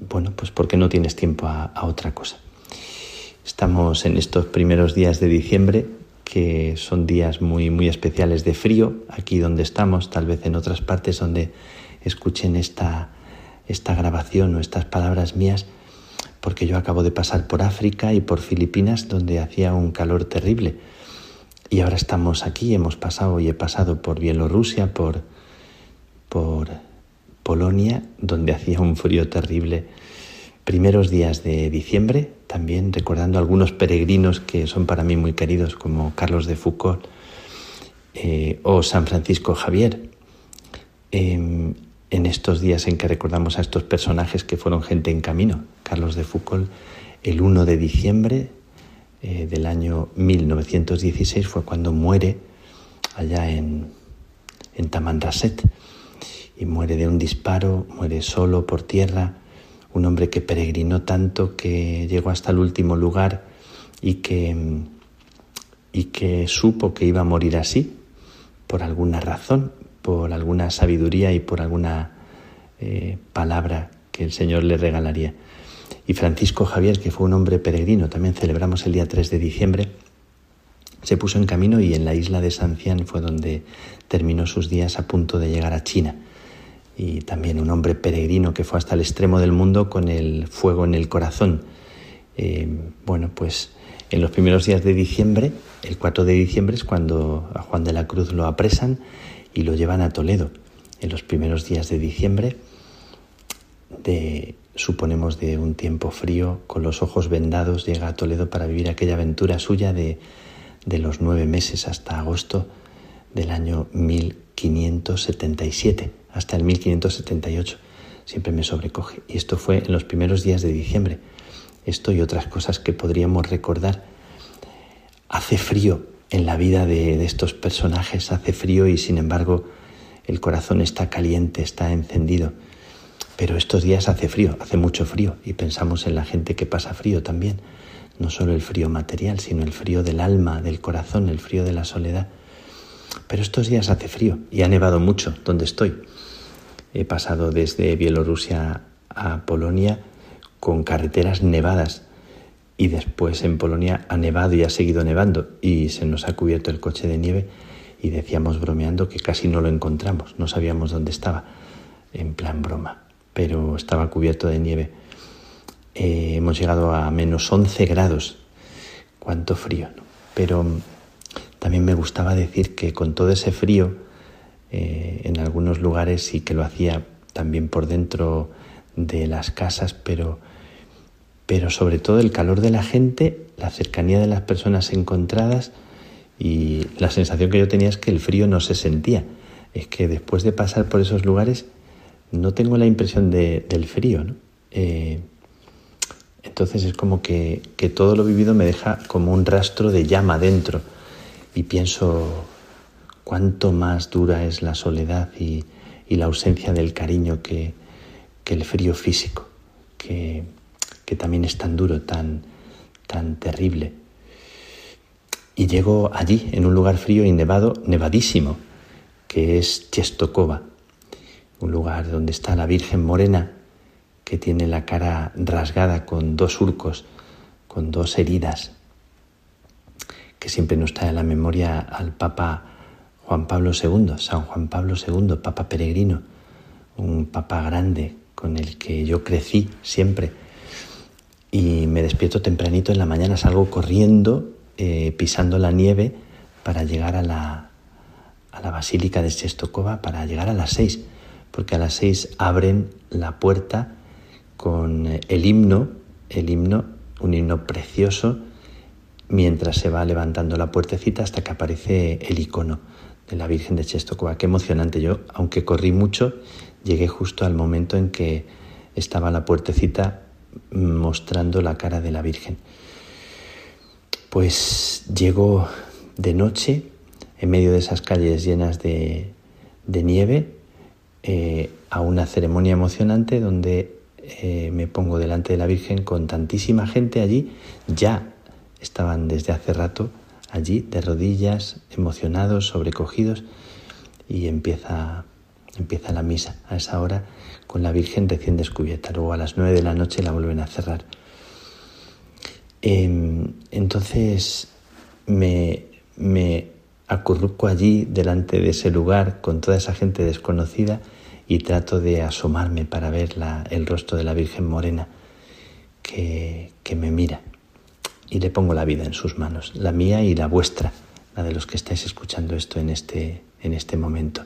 bueno, pues porque no tienes tiempo a, otra cosa. Estamos en estos primeros días de diciembre, que son días muy, muy especiales de frío, aquí donde estamos, tal vez en otras partes donde escuchen esta, esta grabación o estas palabras mías, porque yo acabo de pasar por África y por Filipinas, donde hacía un calor terrible. Y ahora estamos aquí, hemos pasado y he pasado por Bielorrusia, por, por Polonia, donde hacía un frío terrible. Primeros días de diciembre, también recordando algunos peregrinos que son para mí muy queridos, como Carlos de Foucault eh, o San Francisco Javier. Em, en estos días en que recordamos a estos personajes que fueron gente en camino, Carlos de Foucault, el 1 de diciembre eh, del año 1916 fue cuando muere allá en, en y muere de un disparo, muere solo por tierra, un hombre que peregrinó tanto que llegó hasta el último lugar y que, y que supo que iba a morir así, por alguna razón, por alguna sabiduría y por alguna eh, palabra que el Señor le regalaría. Y Francisco Javier, que fue un hombre peregrino, también celebramos el día 3 de diciembre, se puso en camino y en la isla de Sancián fue donde terminó sus días a punto de llegar a China y también un hombre peregrino que fue hasta el extremo del mundo con el fuego en el corazón. Eh, bueno, pues en los primeros días de diciembre, el 4 de diciembre es cuando a Juan de la Cruz lo apresan y lo llevan a Toledo. En los primeros días de diciembre, de, suponemos de un tiempo frío, con los ojos vendados, llega a Toledo para vivir aquella aventura suya de, de los nueve meses hasta agosto del año 1577 hasta el 1578. Siempre me sobrecoge. Y esto fue en los primeros días de diciembre. Esto y otras cosas que podríamos recordar. Hace frío en la vida de, estos personajes, hace frío y sin embargo el corazón está caliente, está encendido. Pero estos días hace frío, hace mucho frío y pensamos en la gente que pasa frío también. No solo el frío material, sino el frío del alma, del corazón, el frío de la soledad. Pero estos días hace frío y ha nevado mucho donde estoy. He pasado desde Bielorrusia a Polonia con carreteras nevadas y después en Polonia ha nevado y ha seguido nevando y se nos ha cubierto el coche de nieve y decíamos bromeando que casi no lo encontramos, no sabíamos dónde estaba, en plan broma, pero estaba cubierto de nieve. Eh, hemos llegado a menos 11 grados, cuánto frío, pero también me gustaba decir que con todo ese frío, eh, en algunos lugares sí que lo hacía también por dentro de las casas, pero, pero sobre todo el calor de la gente, la cercanía de las personas encontradas y la sensación que yo tenía es que el frío no se sentía. Es que después de pasar por esos lugares no tengo la impresión de, del frío. Eh, entonces es como que, todo lo vivido me deja como un rastro de llama dentro y pienso cuánto más dura es la soledad y, la ausencia del cariño que, el frío físico, que, que, también es tan duro, tan, tan terrible. Y llego allí, en un lugar frío y nevado, nevadísimo, que es Chestokova, un lugar donde está la Virgen Morena, que tiene la cara rasgada con dos surcos, con dos heridas, que siempre nos trae a la memoria al Papa Juan Pablo II, San Juan Pablo II, Papa peregrino, un Papa grande con el que yo crecí siempre. Y me despierto tempranito en la mañana, salgo corriendo, eh, pisando la nieve para llegar a la, a la Basílica de Chestokova, para llegar a las seis, porque a las seis abren la puerta con el himno, el himno, un himno precioso, mientras se va levantando la puertecita hasta que aparece el icono de la Virgen de Chestokova. Qué emocionante. Yo, aunque corrí mucho, llegué justo al momento en que estaba la puertecita mostrando la cara de la Virgen. Pues llego de noche, en medio de esas calles llenas de, nieve, eh, a una ceremonia emocionante donde eh, me pongo delante de la Virgen con tantísima gente allí, ya estaban desde hace rato allí de rodillas, emocionados, sobrecogidos, y empieza, empieza la misa a esa hora con la Virgen recién descubierta. Luego a las nueve de la noche la vuelven a cerrar. Em, entonces me, me acurruco allí delante de ese lugar con toda esa gente desconocida y trato de asomarme para ver el rostro de la Virgen Morena que, que me mira y le pongo la vida en sus manos, la mía y la vuestra, la de los que estáis escuchando esto en este, en este momento.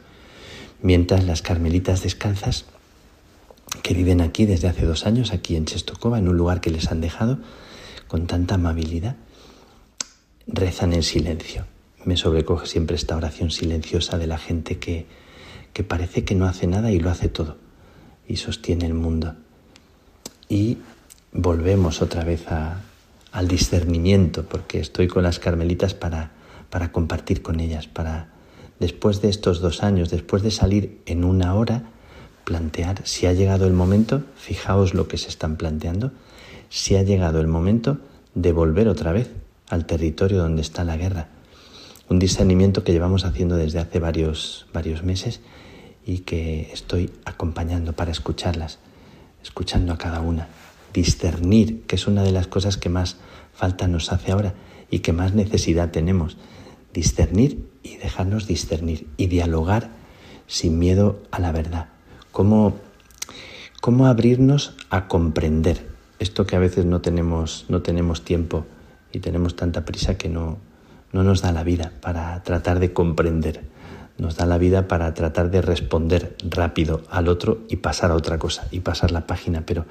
Mientras las carmelitas descalzas, que viven aquí desde hace dos años, aquí en Chestokova, en un lugar que les han dejado con tanta amabilidad, rezan en silencio. Me sobrecoge siempre esta oración silenciosa de la gente que, que parece que no hace nada y lo hace todo y sostiene el mundo. Y volvemos otra vez a, al discernimiento, porque estoy con las carmelitas para, para compartir con ellas, para después de estos dos años, después de salir en una hora, plantear si ha llegado el momento, fijaos lo que se están planteando, si ha llegado el momento de volver otra vez al territorio donde está la guerra. Un discernimiento que llevamos haciendo desde hace varios, varios meses y que estoy acompañando para escucharlas, escuchando a cada una discernir, que es una de las cosas que más falta nos hace ahora y que más necesidad tenemos. Discernir y dejarnos discernir y dialogar sin miedo a la verdad. Cómo, cómo abrirnos a comprender esto que a veces no tenemos, no tenemos tiempo y tenemos tanta prisa que no, no nos da la vida para tratar de comprender. Nos da la vida para tratar de responder rápido al otro y pasar a otra cosa y pasar la página, pero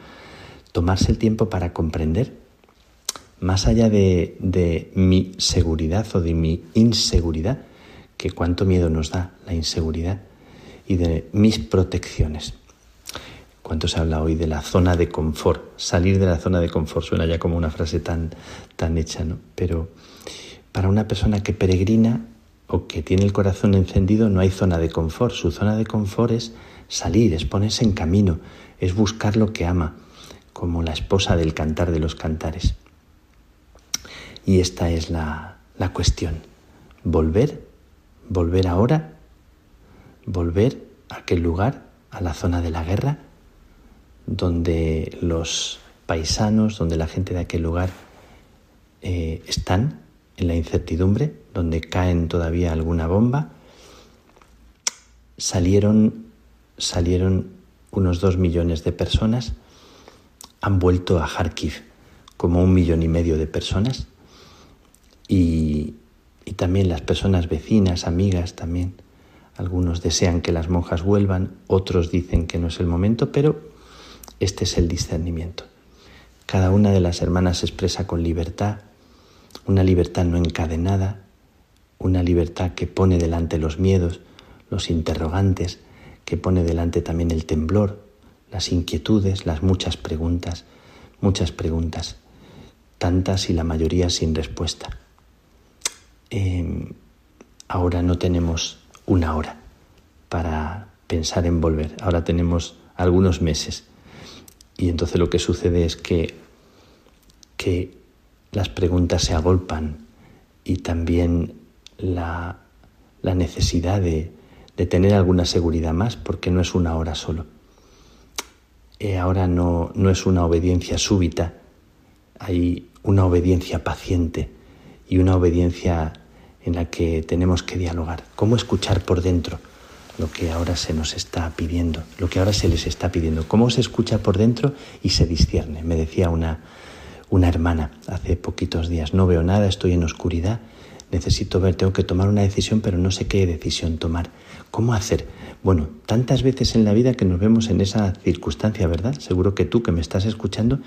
tomarse el tiempo para comprender, más allá de, mi seguridad o de mi inseguridad, que cuánto miedo nos da la inseguridad, y de mis protecciones. ¿Cuánto se habla hoy de la zona de confort? Salir de la zona de confort suena ya como una frase tan, tan hecha, ¿no? Pero para una persona que peregrina o que tiene el corazón encendido no hay zona de confort. Su zona de confort es salir, es ponerse en camino, es buscar lo que ama, como la esposa del cantar de los cantares. Y esta es la, la cuestión. Volver, volver ahora, volver a aquel lugar, a la zona de la guerra, donde los paisanos, donde la gente de aquel lugar eh, están en la incertidumbre, donde caen todavía alguna bomba, salieron, salieron unos dos millones de personas, han vuelto a Kharkiv como un millón y medio de personas y, y también las personas vecinas, amigas también. Algunos desean que las monjas vuelvan, otros dicen que no es el momento, pero este es el discernimiento. Cada una de las hermanas se expresa con libertad, una libertad no encadenada, una libertad que pone delante los miedos, los interrogantes, que pone delante también el temblor, las inquietudes, las muchas preguntas, muchas preguntas, tantas y la mayoría sin respuesta. Em, ahora no tenemos una hora para pensar en volver, ahora tenemos algunos meses. Y entonces lo que sucede es que, que las preguntas se agolpan y también la, necesidad de, tener alguna seguridad más, porque no es una hora solo. Eh, ahora no, no es una obediencia súbita, hay una obediencia paciente y una obediencia en la que tenemos que dialogar. ¿Cómo escuchar por dentro lo que ahora se nos está pidiendo, lo que ahora se les está pidiendo? ¿Cómo se escucha por dentro y se discierne? Me decía una, una hermana hace poquitos días, no veo nada, estoy en oscuridad, necesito ver, tengo que tomar una decisión, pero no sé qué decisión tomar. ¿Cómo hacer? Bueno, tantas veces en la vida que nos vemos en esa circunstancia, ¿verdad? Seguro que tú que me estás escuchando,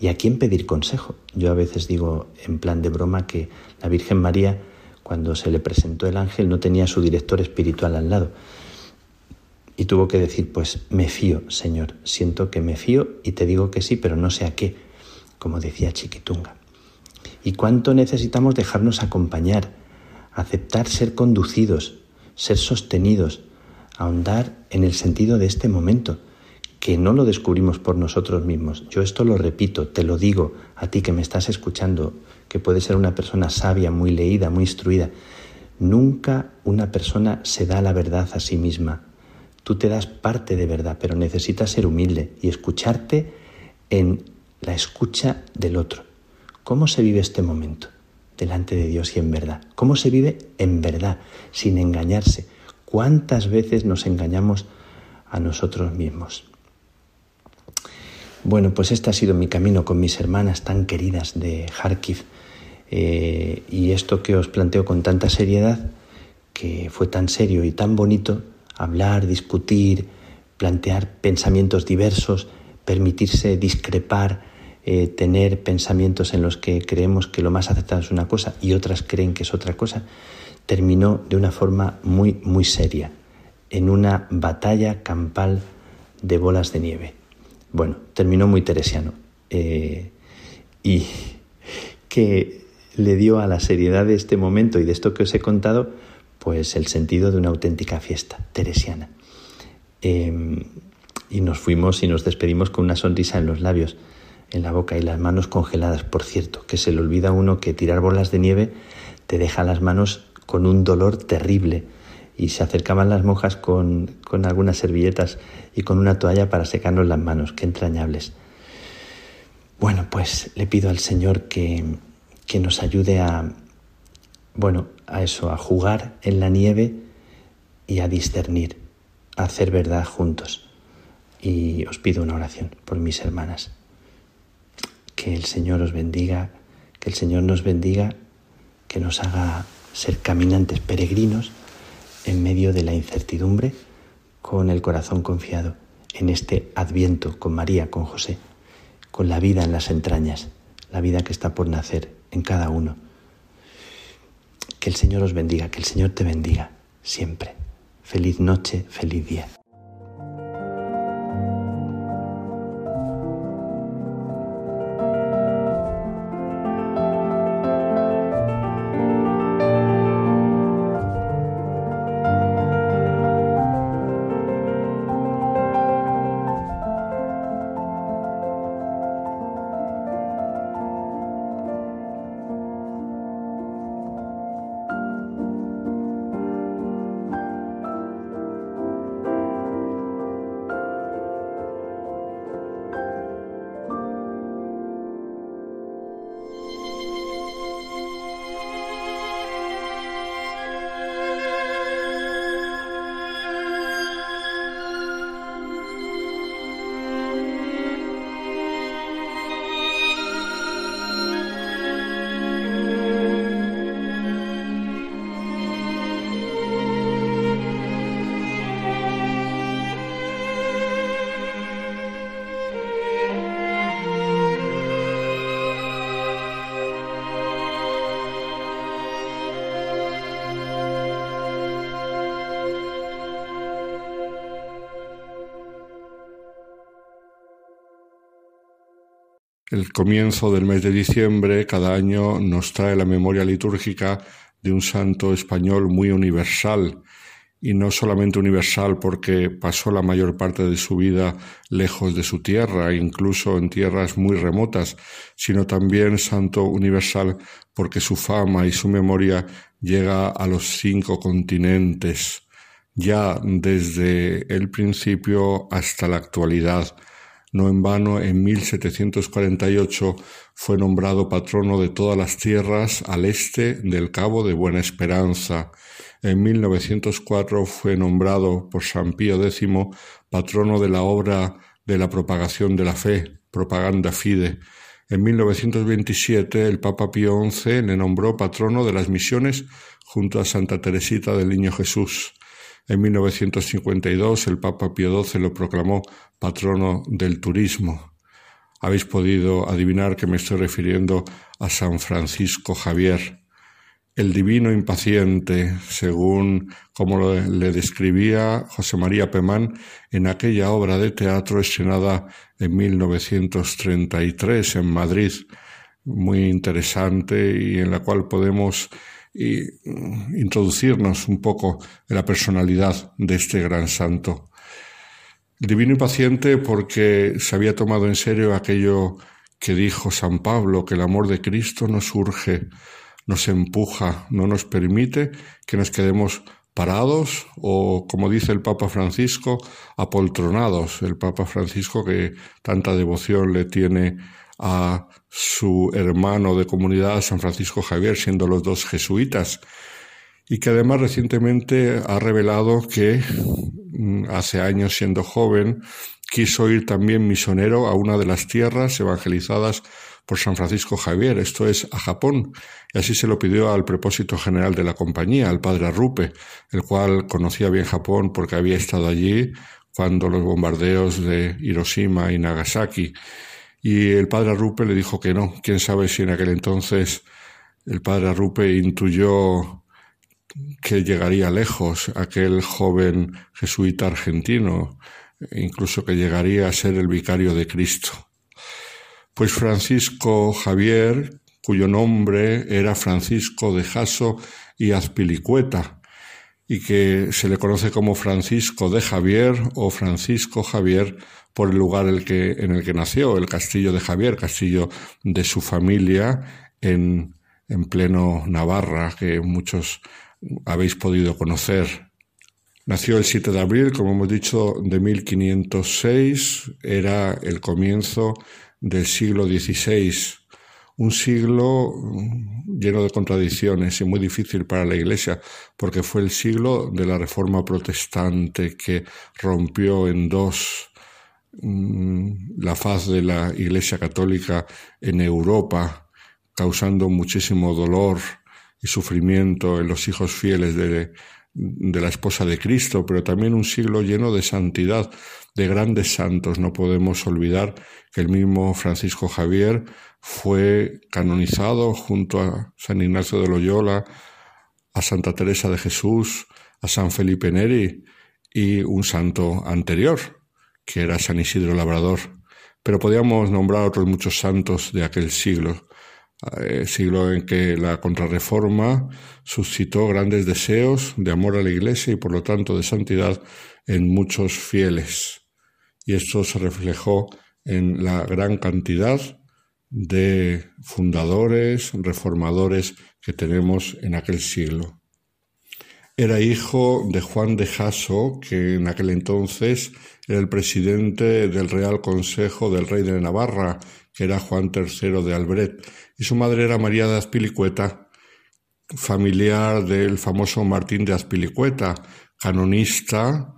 ¿y a quién pedir consejo? Yo a veces digo en plan de broma que la Virgen María, cuando se le presentó el ángel, no tenía su director espiritual al lado. Y tuvo que decir, pues me fío, Señor, siento que me fío y te digo que sí, pero no sé a qué como decía Chiquitunga. Y cuánto necesitamos dejarnos acompañar, aceptar ser conducidos, ser sostenidos, ahondar en el sentido de este momento, que no lo descubrimos por nosotros mismos. Yo esto lo repito, te lo digo a ti que me estás escuchando, que puede ser una persona sabia, muy leída, muy instruida. Nunca una persona se da la verdad a sí misma. Tú te das parte de verdad, pero necesitas ser humilde y escucharte en la escucha del otro. ¿Cómo se vive este momento delante de Dios y en verdad? ¿Cómo se vive en verdad, sin engañarse? ¿Cuántas veces nos engañamos a nosotros mismos? Bueno, pues este ha sido mi camino con mis hermanas tan queridas de Kharkiv. Eh, y esto que os planteo con tanta seriedad, que fue tan serio y tan bonito, hablar, discutir, plantear pensamientos diversos, permitirse discrepar, eh, tener pensamientos en los que creemos que lo más acertado es una cosa y otras creen que es otra cosa, terminó de una forma muy, muy seria, en una batalla campal de bolas de nieve. Bueno, terminó muy teresiano eh, y que le dio a la seriedad de este momento y de esto que os he contado, pues el sentido de una auténtica fiesta teresiana. Em, y nos fuimos y nos despedimos con una sonrisa en los labios en la boca y las manos congeladas, por cierto, que se le olvida a uno que tirar bolas de nieve te deja las manos con un dolor terrible. Y se acercaban las monjas con, con algunas servilletas y con una toalla para secarnos las manos. Qué entrañables. Bueno, pues le pido al Señor que, que nos ayude a, bueno, a eso, a jugar en la nieve y a discernir, a hacer verdad juntos. Y os pido una oración por mis hermanas. Que el Señor os bendiga, que el Señor nos bendiga, que nos haga ser caminantes peregrinos en medio de la incertidumbre, con el corazón confiado en este adviento con María, con José, con la vida en las entrañas, la vida que está por nacer en cada uno. Que el Señor os bendiga, que el Señor te bendiga siempre. Feliz noche, feliz día. El comienzo del mes de diciembre cada año nos trae la memoria litúrgica de un santo español muy universal, y no solamente universal porque pasó la mayor parte de su vida lejos de su tierra, incluso en tierras muy remotas, sino también santo universal porque su fama y su memoria llega a los cinco continentes, ya desde el principio hasta la actualidad. No en vano, en 1748 fue nombrado patrono de todas las tierras al este del Cabo de Buena Esperanza. En 1904 fue nombrado por San Pío X patrono de la obra de la propagación de la fe, Propaganda Fide. En 1927 el Papa Pío XI le nombró patrono de las misiones junto a Santa Teresita del Niño Jesús. En 1952 el Papa Pío XII lo proclamó patrono del turismo. Habéis podido adivinar que me estoy refiriendo a San Francisco Javier, el divino impaciente, según como le describía José María Pemán en aquella obra de teatro estrenada en 1933 en Madrid, muy interesante y en la cual podemos y mm, introducirnos un poco en la personalidad de este gran santo. Divino impaciente porque se había tomado en serio aquello que dijo San Pablo, que el amor de Cristo nos surge, nos empuja, no nos permite que nos quedemos parados o, como dice el Papa Francisco, apoltronados. El Papa Francisco que tanta devoción le tiene a su hermano de comunidad, San Francisco Javier, siendo los dos jesuitas, y que además recientemente ha revelado que mm, hace años siendo joven quiso ir también misionero a una de las tierras evangelizadas por San Francisco Javier, esto es a Japón, y así se lo pidió al propósito general de la compañía, al padre Arrupe, el cual conocía bien Japón porque había estado allí cuando los bombardeos de Hiroshima y Nagasaki y el padre Arrupe le dijo que no. Quién sabe si en aquel entonces el padre Arrupe intuyó que llegaría lejos aquel joven jesuita argentino, incluso que llegaría a ser el vicario de Cristo. Pues Francisco Javier, cuyo nombre era Francisco de Jaso y Azpilicueta, y que se le conoce como Francisco de Javier o Francisco Javier por el lugar en el que, nació, el castillo de Javier, castillo de su familia en, en pleno Navarra, que muchos habéis podido conocer. Nació el 7 de abril, como hemos dicho, de 1506, era el comienzo del siglo XVI, un siglo lleno de contradicciones y muy difícil para la Iglesia, porque fue el siglo de la Reforma Protestante que rompió en dos Mm, la faz de la Iglesia Católica en Europa, causando muchísimo dolor y sufrimiento en los hijos fieles de, de la esposa de Cristo, pero también un siglo lleno de santidad, de grandes santos. No podemos olvidar que el mismo Francisco Javier fue canonizado junto a San Ignacio de Loyola, a Santa Teresa de Jesús, a San Felipe Neri y un santo anterior, que era San Isidro Labrador, pero podíamos nombrar otros muchos santos de aquel siglo, eh, siglo en que la contrarreforma suscitó grandes deseos de amor a la Iglesia y por lo tanto de santidad en muchos fieles. Y esto se reflejó en la gran cantidad de fundadores, reformadores que tenemos en aquel siglo. Era hijo de Juan de Jaso, que en aquel entonces el presidente del Real Consejo del Rey de Navarra, que era Juan III de Albret, y su madre era María de Azpilicueta, familiar del famoso Martín de Azpilicueta, canonista,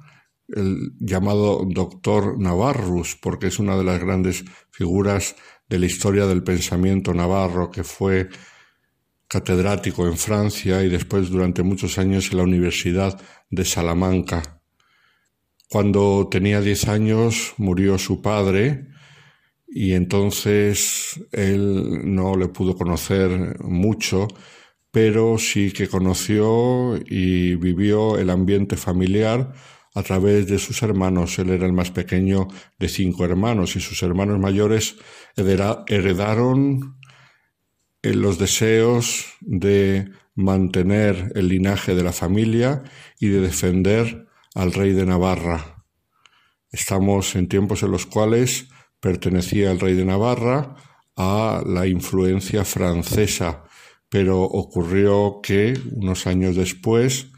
el llamado doctor Navarrus, porque es una de las grandes figuras de la historia del pensamiento navarro, que fue catedrático en Francia y después durante muchos años en la Universidad de Salamanca. Cuando tenía diez años murió su padre y entonces él no le pudo conocer mucho, pero sí que conoció y vivió el ambiente familiar a través de sus hermanos. Él era el más pequeño de cinco hermanos y sus hermanos mayores heredaron eh, los deseos de mantener el linaje de la familia y de defender al rey de Navarra. Estamos en tiempos en los cuales pertenecía el rey de Navarra a la influencia francesa, pero ocurrió que unos años después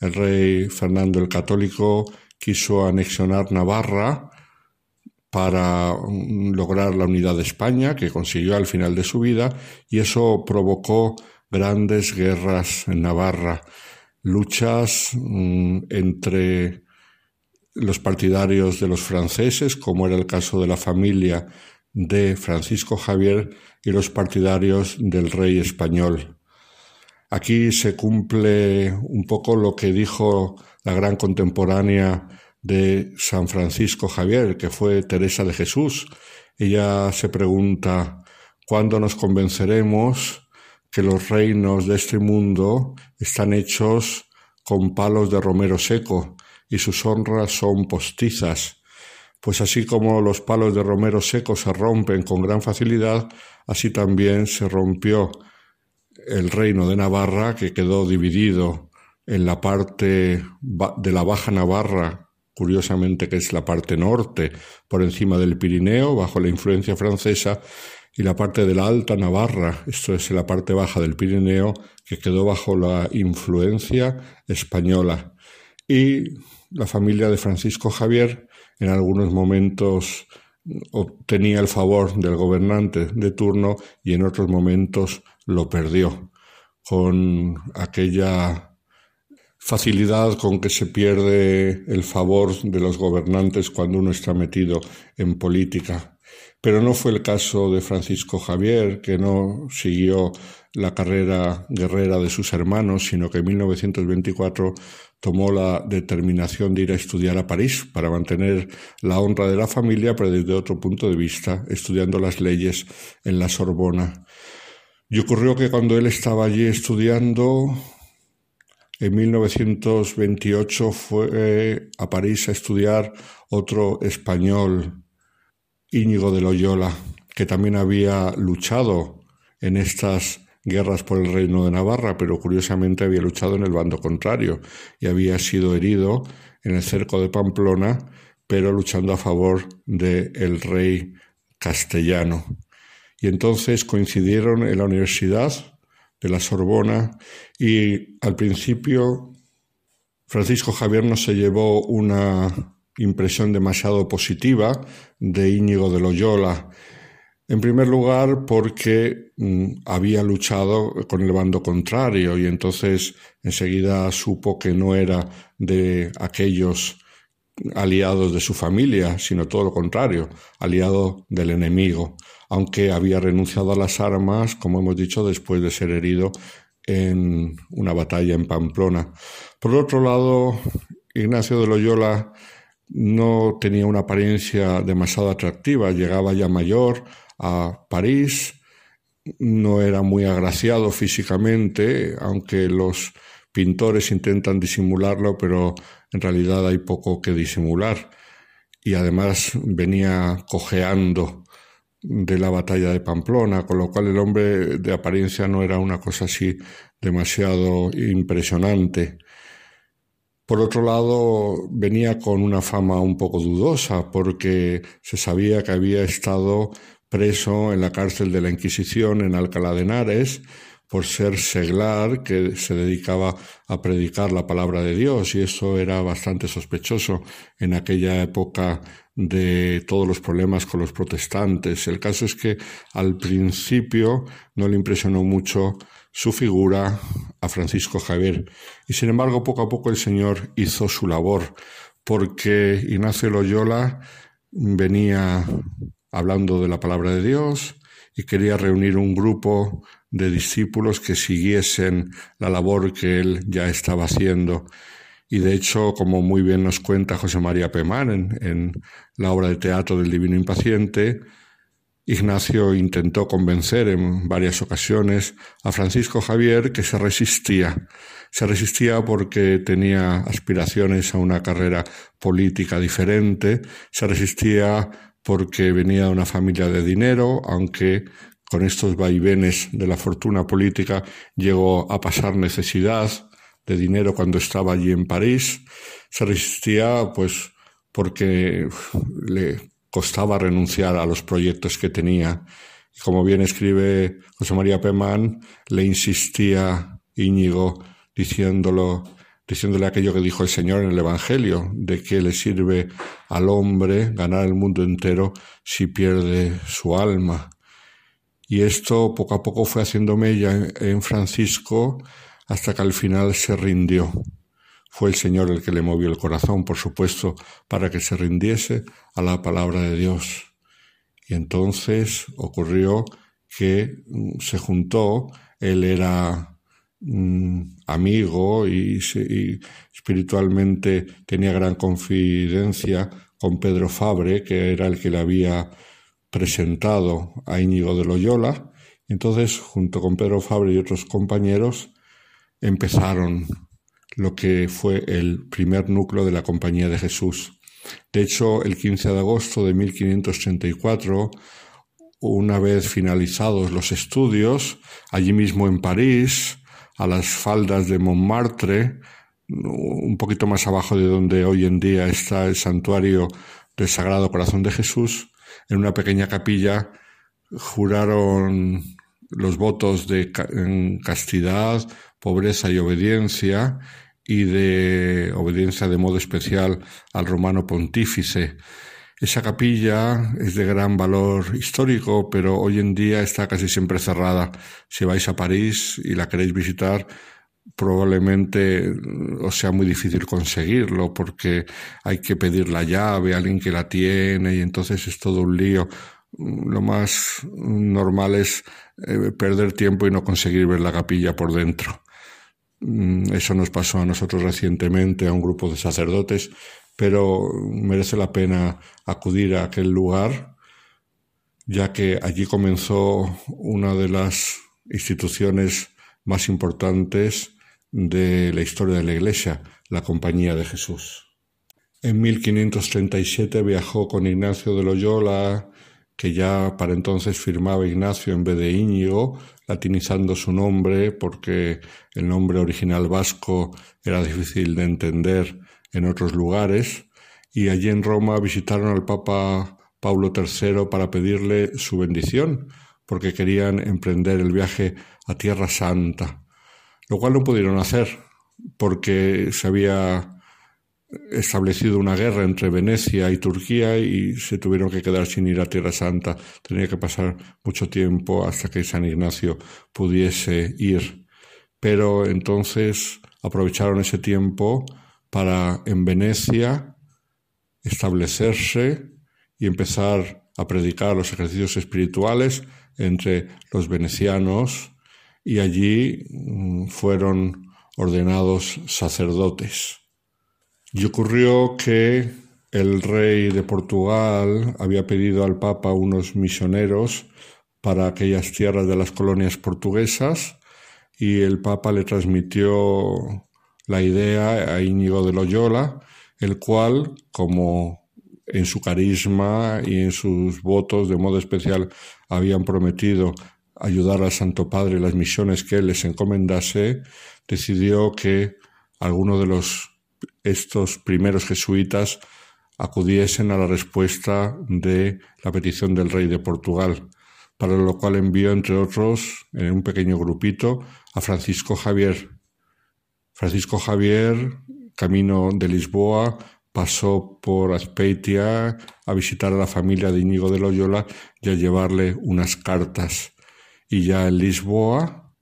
el rey Fernando el Católico quiso anexionar Navarra para lograr la unidad de España, que consiguió al final de su vida, y eso provocó grandes guerras en Navarra, luchas mm, entre los partidarios de los franceses, como era el caso de la familia de Francisco Javier, y los partidarios del rey español. Aquí se cumple un poco lo que dijo la gran contemporánea de San Francisco Javier, que fue Teresa de Jesús. Ella se pregunta, ¿cuándo nos convenceremos que los reinos de este mundo están hechos con palos de romero seco y sus honras son postizas? Pues así como los palos de romero seco se rompen con gran facilidad, así también se rompió el reino de Navarra, que quedó dividido en la parte de la Baja Navarra, curiosamente que es la parte norte, por encima del Pirineo, bajo la influencia francesa, y la parte de la Alta Navarra, esto es la parte baja del Pirineo, que quedó bajo la influencia española. Y la familia de Francisco Javier en algunos momentos obtenía el favor del gobernante de turno y en otros momentos lo perdió con aquella facilidad con que se pierde el favor de los gobernantes cuando uno está metido en política. Pero no fue el caso de Francisco Javier, que no siguió la carrera guerrera de sus hermanos, sino que en 1924 tomó la determinación de ir a estudiar a París para mantener la honra de la familia, pero desde otro punto de vista, estudiando las leyes en la Sorbona. Y ocurrió que cuando él estaba allí estudiando, en 1928 fue a París a estudiar otro español, Íñigo de Loyola, que también había luchado en estas guerras por el reino de Navarra, pero curiosamente había luchado en el bando contrario y había sido herido en el cerco de Pamplona, pero luchando a favor del rey castellano. Y entonces coincidieron en la Universidad de la Sorbona y al principio Francisco Javier no se llevó una impresión demasiado positiva de Íñigo de Loyola. En primer lugar, porque mm, había luchado con el bando contrario y entonces enseguida supo que no era de aquellos aliados de su familia, sino todo lo contrario, aliado del enemigo aunque había renunciado a las armas, como hemos dicho, después de ser herido en una batalla en Pamplona. Por otro lado, Ignacio de Loyola no tenía una apariencia demasiado atractiva, llegaba ya mayor a París, no era muy agraciado físicamente, aunque los pintores intentan disimularlo, pero en realidad hay poco que disimular. Y además venía cojeando de la batalla de Pamplona, con lo cual el hombre de apariencia no era una cosa así demasiado impresionante. Por otro lado, venía con una fama un poco dudosa, porque se sabía que había estado preso en la cárcel de la Inquisición en Alcalá de Henares, por ser seglar que se dedicaba a predicar la palabra de Dios y eso era bastante sospechoso en aquella época de todos los problemas con los protestantes. El caso es que al principio no le impresionó mucho su figura a Francisco Javier y sin embargo poco a poco el Señor hizo su labor porque Ignacio Loyola venía hablando de la palabra de Dios y quería reunir un grupo de discípulos que siguiesen la labor que él ya estaba haciendo. Y de hecho, como muy bien nos cuenta José María Pemán en, la obra de teatro del Divino Impaciente, Ignacio intentó convencer en varias ocasiones a Francisco Javier que se resistía, Se resistía porque tenía aspiraciones a una carrera política diferente, se resistía porque venía de una familia de dinero, aunque con estos vaivenes de la fortuna política llegó a pasar necesidad de dinero cuando estaba allí en París. Se resistía pues porque le costaba renunciar a los proyectos que tenía. Y como bien escribe José María Pemán, le insistía Íñigo diciéndolo, diciéndole aquello que dijo el Señor en el Evangelio, de que le sirve al hombre ganar el mundo entero si pierde su alma. Y esto poco a poco fue haciendo mella en Francisco hasta que al final se rindió. Fue el Señor el que le movió el corazón, por supuesto, para que se rindiese a la palabra de Dios. Y entonces ocurrió que mm, se juntó, él era mm, amigo y, y, espiritualmente tenía gran confidencia con Pedro Fabre, que era el que le había presentado a Íñigo de Loyola. Entonces, junto con Pedro Fabre y otros compañeros, empezaron lo que fue el primer núcleo de la Compañía de Jesús. De hecho, el 15 de agosto de 1534, una vez finalizados los estudios, allí mismo en París, a las faldas de Montmartre, un poquito más abajo de donde hoy en día está el santuario del Sagrado Corazón de Jesús, en una pequeña capilla juraron los votos de castidad, pobreza y obediencia, y de obediencia de modo especial al romano pontífice. Esa capilla es de gran valor histórico, pero hoy en día está casi siempre cerrada. Si vais a París y la queréis visitar, probablemente os sea muy difícil conseguirlo porque hay que pedir la llave a alguien que la tiene y entonces es todo un lío. Lo más normal es eh, perder tiempo y no conseguir ver la capilla por dentro. Mm, eso nos pasó a nosotros recientemente, a un grupo de sacerdotes, pero merece la pena acudir a aquel lugar, ya que allí comenzó una de las instituciones más importantes de la historia de la Iglesia, la Compañía de Jesús. En 1537 viajó con Ignacio de Loyola, que ya para entonces firmaba Ignacio en vez de Íñigo, latinizando su nombre porque el nombre original vasco era difícil de entender en otros lugares, y allí en Roma visitaron al Papa Paulo III para pedirle su bendición, porque querían emprender el viaje a Tierra Santa, lo cual no pudieron hacer porque se había establecido una guerra entre Venecia y Turquía y se tuvieron que quedar sin ir a Tierra Santa. Tenía que pasar mucho tiempo hasta que San Ignacio pudiese ir. Pero entonces aprovecharon ese tiempo para en Venecia establecerse y empezar a predicar los ejercicios espirituales entre los venecianos y allí mm, fueron ordenados sacerdotes. Y ocurrió que el rey de Portugal había pedido al Papa unos misioneros para aquellas tierras de las colonias portuguesas y el Papa le transmitió la idea a Íñigo de Loyola, el cual, como en su carisma y en sus votos de modo especial habían prometido ayudar al Santo Padre en las misiones que él les encomendase, decidió que alguno de los estos primeros jesuitas acudiesen a la respuesta de la petición del rey de Portugal, para lo cual envió, entre otros, en un pequeño grupito, a Francisco Javier. Francisco Javier, camino de Lisboa, pasó por Azpeitia a visitar a la familia de Íñigo de Loyola y a llevarle unas cartas. Y ya en Lisboa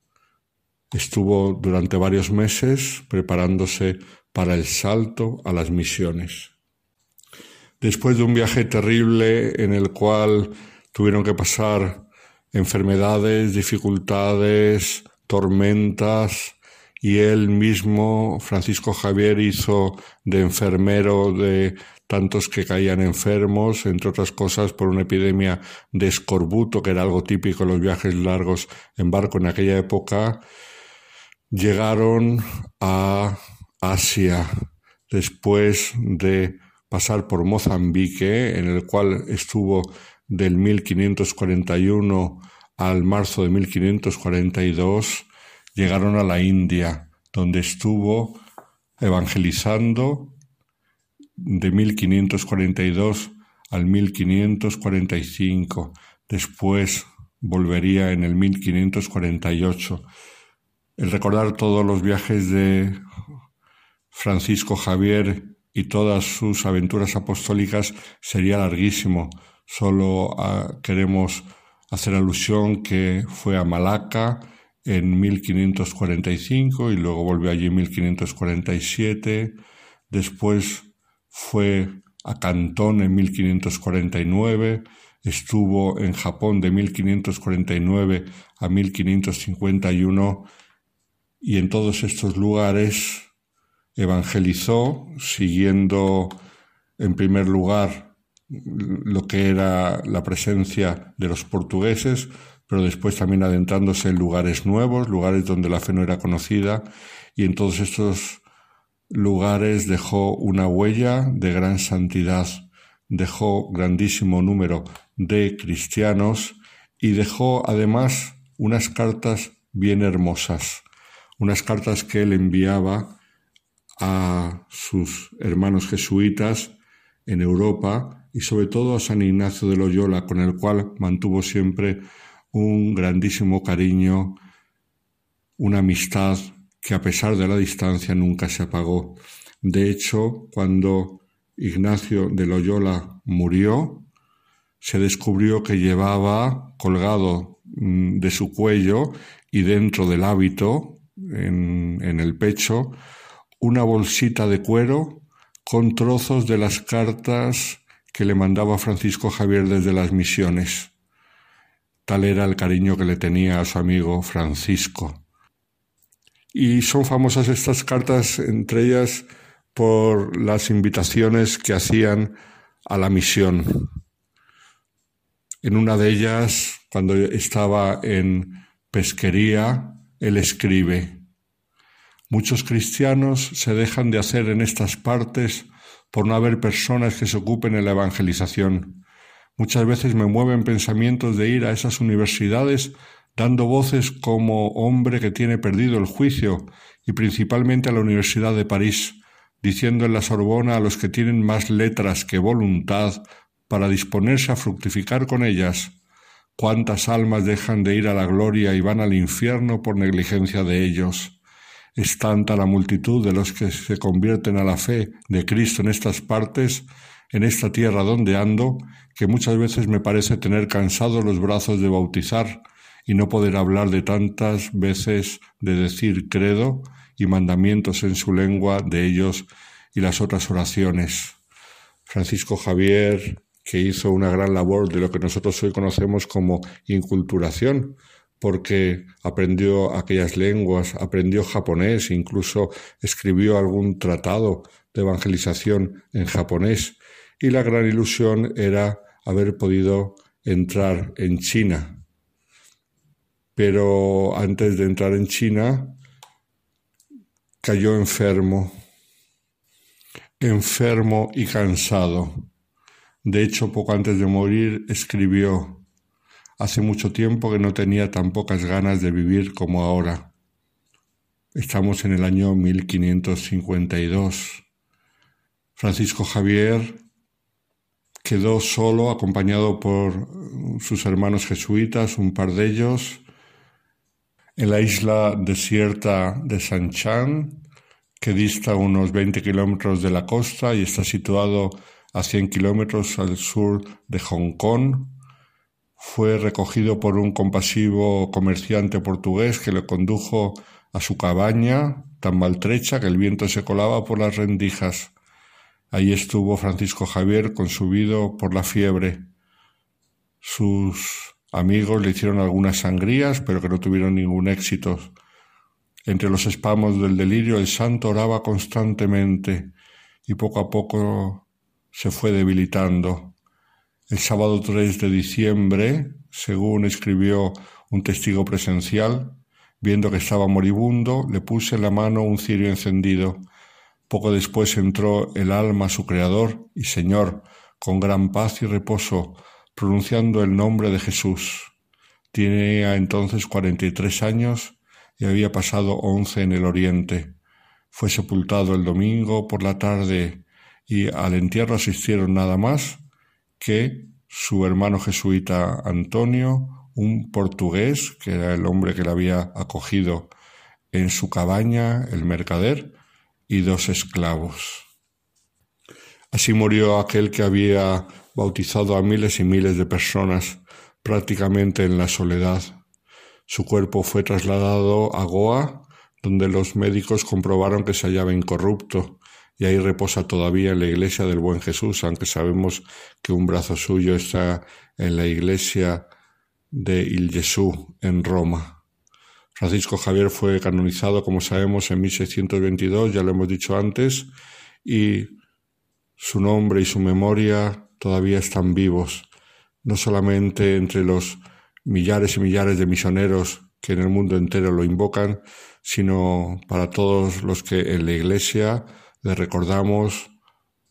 estuvo durante varios meses preparándose para el salto a las misiones. Después de un viaje terrible en el cual tuvieron que pasar enfermedades, dificultades, tormentas, y él mismo, Francisco Javier, hizo de enfermero de tantos que caían enfermos, entre otras cosas por una epidemia de escorbuto, que era algo típico en los viajes largos en barco en aquella época, llegaron a Asia después de pasar por Mozambique, en el cual estuvo del 1541 al marzo de 1542, llegaron a la India, donde estuvo evangelizando de 1542 al 1545. Después volvería en el 1548. El recordar todos los viajes de Francisco Javier y todas sus aventuras apostólicas sería larguísimo. Solo ah, queremos hacer alusión que fue a Malaca en 1545 y luego volvió allí en 1547. Después fue a Cantón en 1549, estuvo en Japón de 1549 a 1551 y en todos estos lugares evangelizó siguiendo en primer lugar lo que era la presencia de los portugueses, pero después también adentrándose en lugares nuevos, lugares donde la fe no era conocida, y en todos estos lugares dejó una huella de gran santidad, dejó grandísimo número de cristianos y dejó además unas cartas bien hermosas, unas cartas que él enviaba a sus hermanos jesuitas en Europa y sobre todo a San Ignacio de Loyola, con el cual mantuvo siempre un grandísimo cariño, una amistad que a pesar de la distancia nunca se apagó. De hecho, cuando Ignacio de Loyola murió, se descubrió que llevaba colgado mm, de su cuello y dentro del hábito, en, en el pecho, una bolsita de cuero con trozos de las cartas que le mandaba Francisco Javier desde las misiones. Tal era el cariño que le tenía a su amigo Francisco. Y son famosas estas cartas, entre ellas por las invitaciones que hacían a la misión. En una de ellas, cuando estaba en pesquería, él escribe, Muchos cristianos se dejan de hacer en estas partes por no haber personas que se ocupen en la evangelización. Muchas veces me mueven pensamientos de ir a esas universidades dando voces como hombre que tiene perdido el juicio, y principalmente a la Universidad de París, diciendo en la Sorbona a los que tienen más letras que voluntad para disponerse a fructificar con ellas, cuántas almas dejan de ir a la gloria y van al infierno por negligencia de ellos. Es tanta la multitud de los que se convierten a la fe de Cristo en estas partes, en esta tierra donde ando, que muchas veces me parece tener cansados los brazos de bautizar y no poder hablar de tantas veces de decir credo y mandamientos en su lengua de ellos y las otras oraciones. Francisco Javier, que hizo una gran labor de lo que nosotros hoy conocemos como inculturación, porque aprendió aquellas lenguas, aprendió japonés, incluso escribió algún tratado de evangelización en japonés, y la gran ilusión era haber podido entrar en China. Pero antes de entrar en China, cayó enfermo, enfermo y cansado. De hecho, poco antes de morir, escribió, Hace mucho tiempo que no tenía tan pocas ganas de vivir como ahora. Estamos en el año 1552. Francisco Javier quedó solo, acompañado por sus hermanos jesuitas, un par de ellos, en la isla desierta de San Chan, que dista unos 20 kilómetros de la costa y está situado a 100 kilómetros al sur de Hong Kong, fue recogido por un compasivo comerciante portugués que le condujo a su cabaña tan maltrecha que el viento se colaba por las rendijas. Allí estuvo Francisco Javier consumido por la fiebre. Sus amigos le hicieron algunas sangrías, pero que no tuvieron ningún éxito. Entre los espamos del delirio el santo oraba constantemente y poco a poco se fue debilitando. El sábado 3 de diciembre, según escribió un testigo presencial, Viendo que estaba moribundo, le puse en la mano un cirio encendido. Poco después entró el alma su Creador y Señor, con gran paz y reposo, pronunciando el nombre de Jesús. Tenía entonces cuarenta y tres años y había pasado once en el Oriente. Fue sepultado el domingo por la tarde y al entierro asistieron nada más que su hermano jesuita Antonio, un portugués, que era el hombre que le había acogido en su cabaña, el mercader, y dos esclavos. Así murió aquel que había bautizado a miles y miles de personas prácticamente en la soledad. Su cuerpo fue trasladado a Goa, donde los médicos comprobaron que se hallaba incorrupto, y ahí reposa todavía en la iglesia del Buen Jesús, aunque sabemos que un brazo suyo está en la iglesia de Il Gesù en Roma. Francisco Javier fue canonizado, como sabemos, en 1622, ya lo hemos dicho antes, y su nombre y su memoria todavía están vivos, no solamente entre los millares y millares de misioneros que en el mundo entero lo invocan, sino para todos los que en la Iglesia le recordamos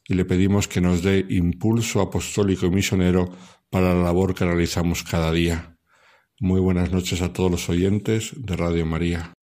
y le pedimos que nos dé impulso apostólico y misionero para la labor que realizamos cada día. Muy buenas noches a todos los oyentes de Radio María.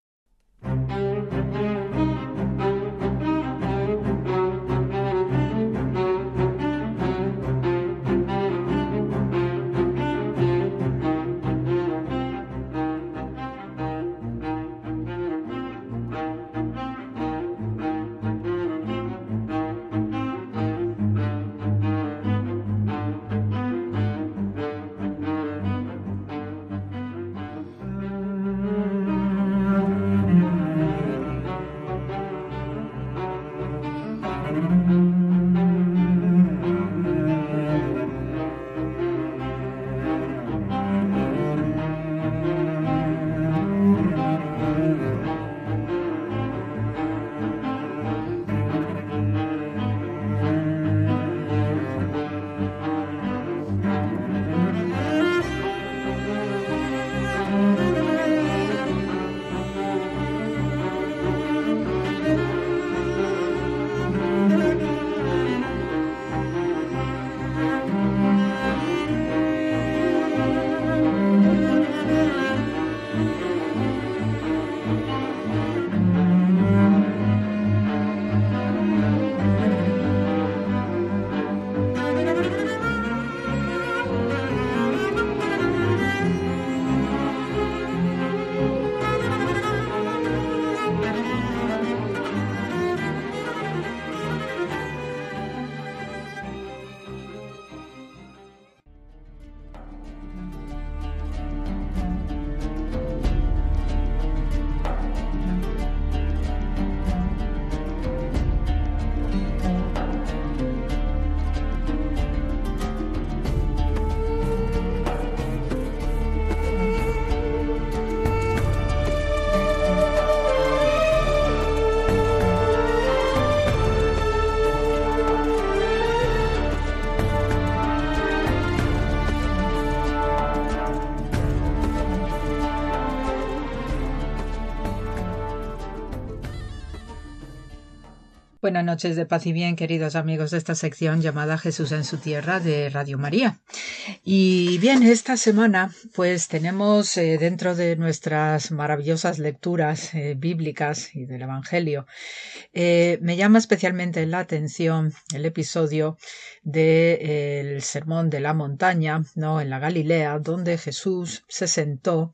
Buenas noches de paz y bien, queridos amigos de esta sección llamada Jesús en su tierra de Radio María. Y bien, esta semana pues tenemos eh, dentro de nuestras maravillosas lecturas eh, bíblicas y del Evangelio, eh, me llama especialmente la atención el episodio del Sermón de la Montaña, ¿no? En la Galilea, donde Jesús se sentó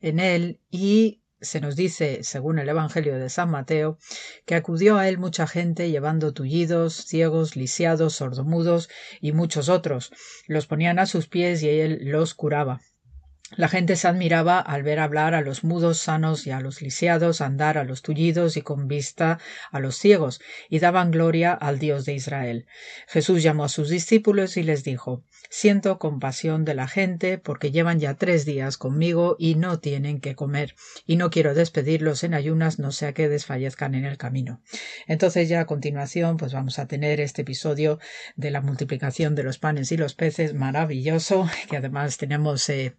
en él y se nos dice, según el Evangelio de San Mateo, que acudió a él mucha gente llevando tullidos, ciegos, lisiados, sordomudos y muchos otros. Los ponían a sus pies y él los curaba. La gente se admiraba al ver hablar a los mudos sanos y a los lisiados, andar a los tullidos y con vista a los ciegos, y daban gloria al Dios de Israel. Jesús llamó a sus discípulos y les dijo Siento compasión de la gente porque llevan ya tres días conmigo y no tienen que comer, y no quiero despedirlos en ayunas no sea que desfallezcan en el camino. Entonces ya a continuación pues vamos a tener este episodio de la multiplicación de los panes y los peces maravilloso, que además tenemos eh,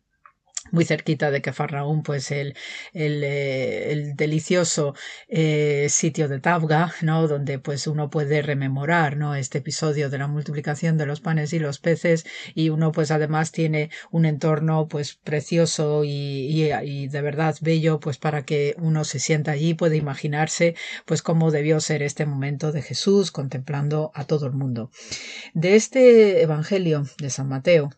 muy cerquita de Kefarnaum, pues el, el, eh, el delicioso eh, sitio de Tabga, ¿no? Donde pues uno puede rememorar, ¿no? Este episodio de la multiplicación de los panes y los peces y uno pues además tiene un entorno pues precioso y, y, y de verdad bello pues para que uno se sienta allí, puede imaginarse pues cómo debió ser este momento de Jesús contemplando a todo el mundo. De este Evangelio de San Mateo,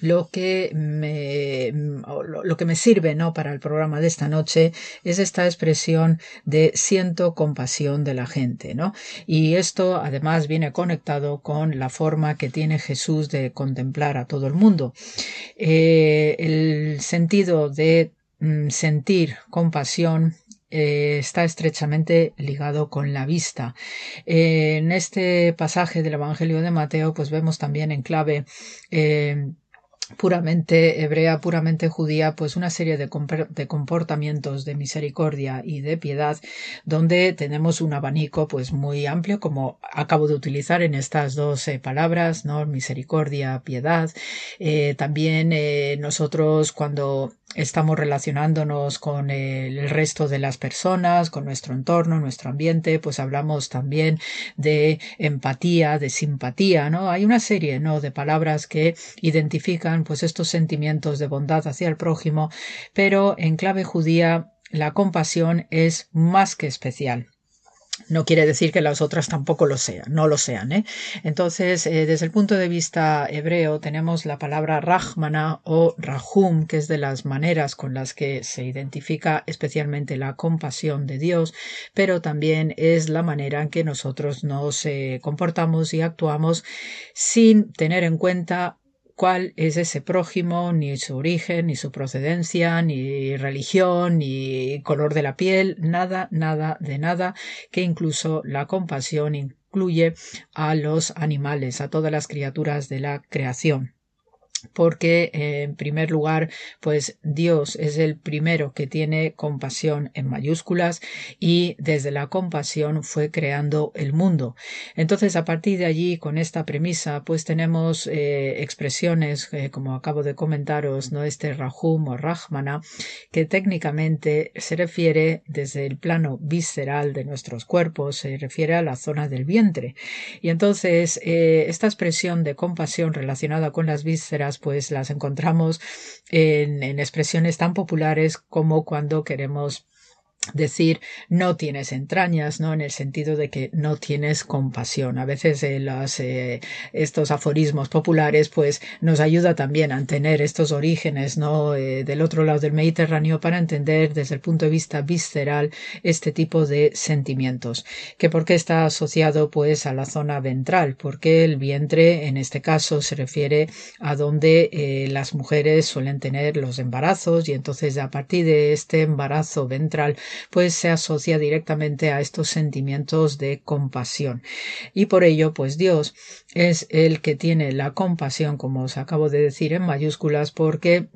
lo que me, lo, que me sirve ¿no? para el programa de esta noche es esta expresión de siento compasión de la gente. ¿no? Y esto además viene conectado con la forma que tiene Jesús de contemplar a todo el mundo. Eh, el sentido de mm, sentir compasión eh, está estrechamente ligado con la vista. Eh, en este pasaje del Evangelio de Mateo, pues vemos también en clave puramente hebrea, puramente judía, pues una serie de, de, comportamientos de misericordia y de piedad, donde tenemos un abanico pues muy amplio, como acabo de utilizar en estas dos palabras, ¿no? Misericordia, piedad. Eh, también eh, nosotros cuando estamos relacionándonos con el resto de las personas, con nuestro entorno, nuestro ambiente, pues hablamos también de empatía, de simpatía, ¿no? Hay una serie, ¿no? de palabras que identifican pues estos sentimientos de bondad hacia el prójimo, pero en clave judía la compasión es más que especial. No quiere decir que las otras tampoco lo sean, no lo sean. ¿eh? Entonces, eh, desde el punto de vista hebreo, tenemos la palabra rahmana o rahum, que es de las maneras con las que se identifica especialmente la compasión de Dios, pero también es la manera en que nosotros nos eh, comportamos y actuamos sin tener en cuenta cuál es ese prójimo, ni su origen, ni su procedencia, ni religión, ni color de la piel, nada, nada de nada, que incluso la compasión incluye a los animales, a todas las criaturas de la creación porque eh, en primer lugar pues Dios es el primero que tiene compasión en mayúsculas y desde la compasión fue creando el mundo. Entonces a partir de allí con esta premisa pues tenemos eh, expresiones eh, como acabo de comentaros no este Rahum o Rahmana que técnicamente se refiere desde el plano visceral de nuestros cuerpos se refiere a la zona del vientre. Y entonces esta expresión de compasión relacionada con las vísceras pues las encontramos en, expresiones tan populares como cuando queremos decir no tienes entrañas, ¿no? En el sentido de que no tienes compasión. A veces eh, eh, estos aforismos populares pues nos ayuda también a tener estos orígenes, ¿no? Eh, del otro lado del Mediterráneo para entender desde el punto de vista visceral este tipo de sentimientos. Que por qué está asociado pues a la zona ventral, porque el vientre en este caso se refiere a donde las mujeres suelen tener los embarazos y entonces a partir de este embarazo ventral pues se asocia directamente a estos sentimientos de compasión. Y por ello, pues Dios es el que tiene la compasión, como os acabo de decir en mayúsculas, porque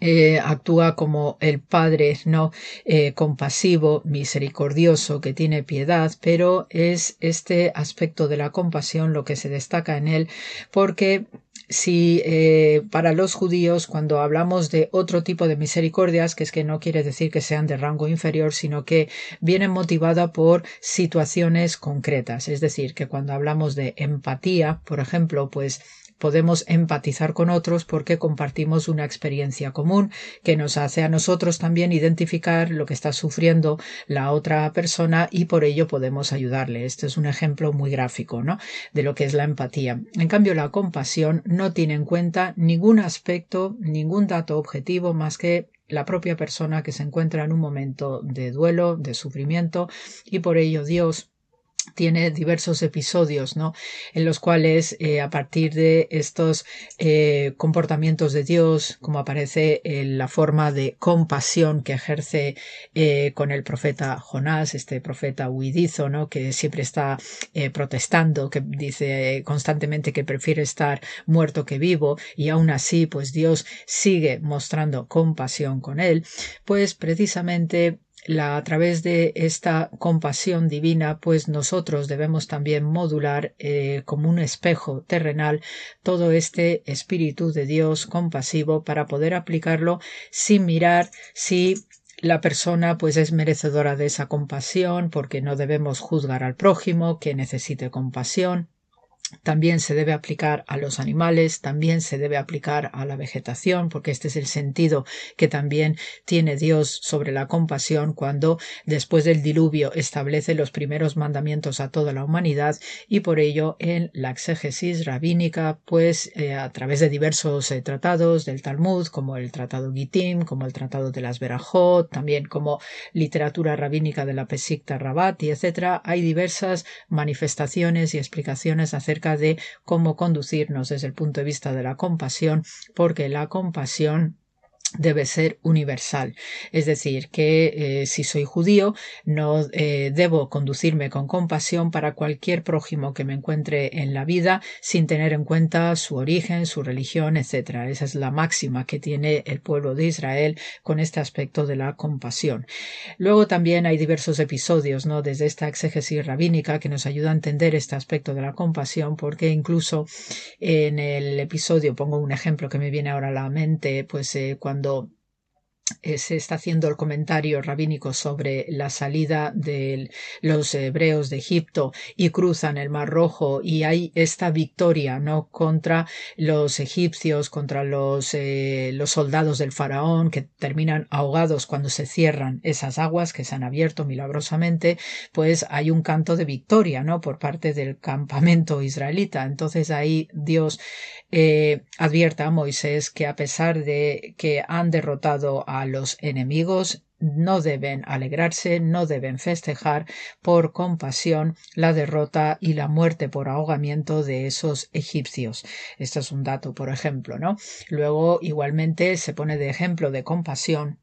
eh, actúa como el Padre no eh, compasivo, misericordioso, que tiene piedad, pero es este aspecto de la compasión lo que se destaca en él, porque si eh, para los judíos cuando hablamos de otro tipo de misericordias, que es que no quiere decir que sean de rango inferior, sino que vienen motivada por situaciones concretas. Es decir, que cuando hablamos de empatía, por ejemplo, pues podemos empatizar con otros porque compartimos una experiencia común que nos hace a nosotros también identificar lo que está sufriendo la otra persona y por ello podemos ayudarle. Este es un ejemplo muy gráfico, ¿no? De lo que es la empatía. En cambio, la compasión no tiene en cuenta ningún aspecto, ningún dato objetivo más que la propia persona que se encuentra en un momento de duelo, de sufrimiento, y por ello Dios tiene diversos episodios, ¿no? En los cuales, eh, a partir de estos eh, comportamientos de Dios, como aparece la forma de compasión que ejerce eh, con el profeta Jonás, este profeta huidizo, ¿no? Que siempre está protestando, que dice constantemente que prefiere estar muerto que vivo, y aún así, pues Dios sigue mostrando compasión con él, pues precisamente la, a través de esta compasión divina, pues nosotros debemos también modular eh, como un espejo terrenal todo este espíritu de Dios compasivo para poder aplicarlo sin mirar si la persona pues es merecedora de esa compasión porque no debemos juzgar al prójimo que necesite compasión también se debe aplicar a los animales, también se debe aplicar a la vegetación, porque este es el sentido que también tiene Dios sobre la compasión cuando después del diluvio establece los primeros mandamientos a toda la humanidad y por ello en la exégesis rabínica, pues eh, a través de diversos eh, tratados del Talmud, como el Tratado Gitim, como el Tratado de las Berajot, también como literatura rabínica de la Pesikta Rabati, etc., hay diversas manifestaciones y explicaciones acerca de cómo conducirnos desde el punto de vista de la compasión, porque la compasión debe ser universal. Es decir, que eh, si soy judío, no eh, debo conducirme con compasión para cualquier prójimo que me encuentre en la vida sin tener en cuenta su origen, su religión, etc. Esa es la máxima que tiene el pueblo de Israel con este aspecto de la compasión. Luego también hay diversos episodios, ¿no? Desde esta exégesis rabínica que nos ayuda a entender este aspecto de la compasión, porque incluso en el episodio, pongo un ejemplo que me viene ahora a la mente, pues eh, cuando cuando eh, se está haciendo el comentario rabínico sobre la salida de los hebreos de Egipto y cruzan el Mar Rojo y hay esta victoria no contra los egipcios contra los, eh, los soldados del faraón que terminan ahogados cuando se cierran esas aguas que se han abierto milagrosamente pues hay un canto de victoria no por parte del campamento israelita. Entonces ahí Dios eh, advierta a Moisés que a pesar de que han derrotado a los enemigos, no deben alegrarse, no deben festejar por compasión la derrota y la muerte por ahogamiento de esos egipcios. Esto es un dato, por ejemplo, ¿no? Luego, igualmente, se pone de ejemplo de compasión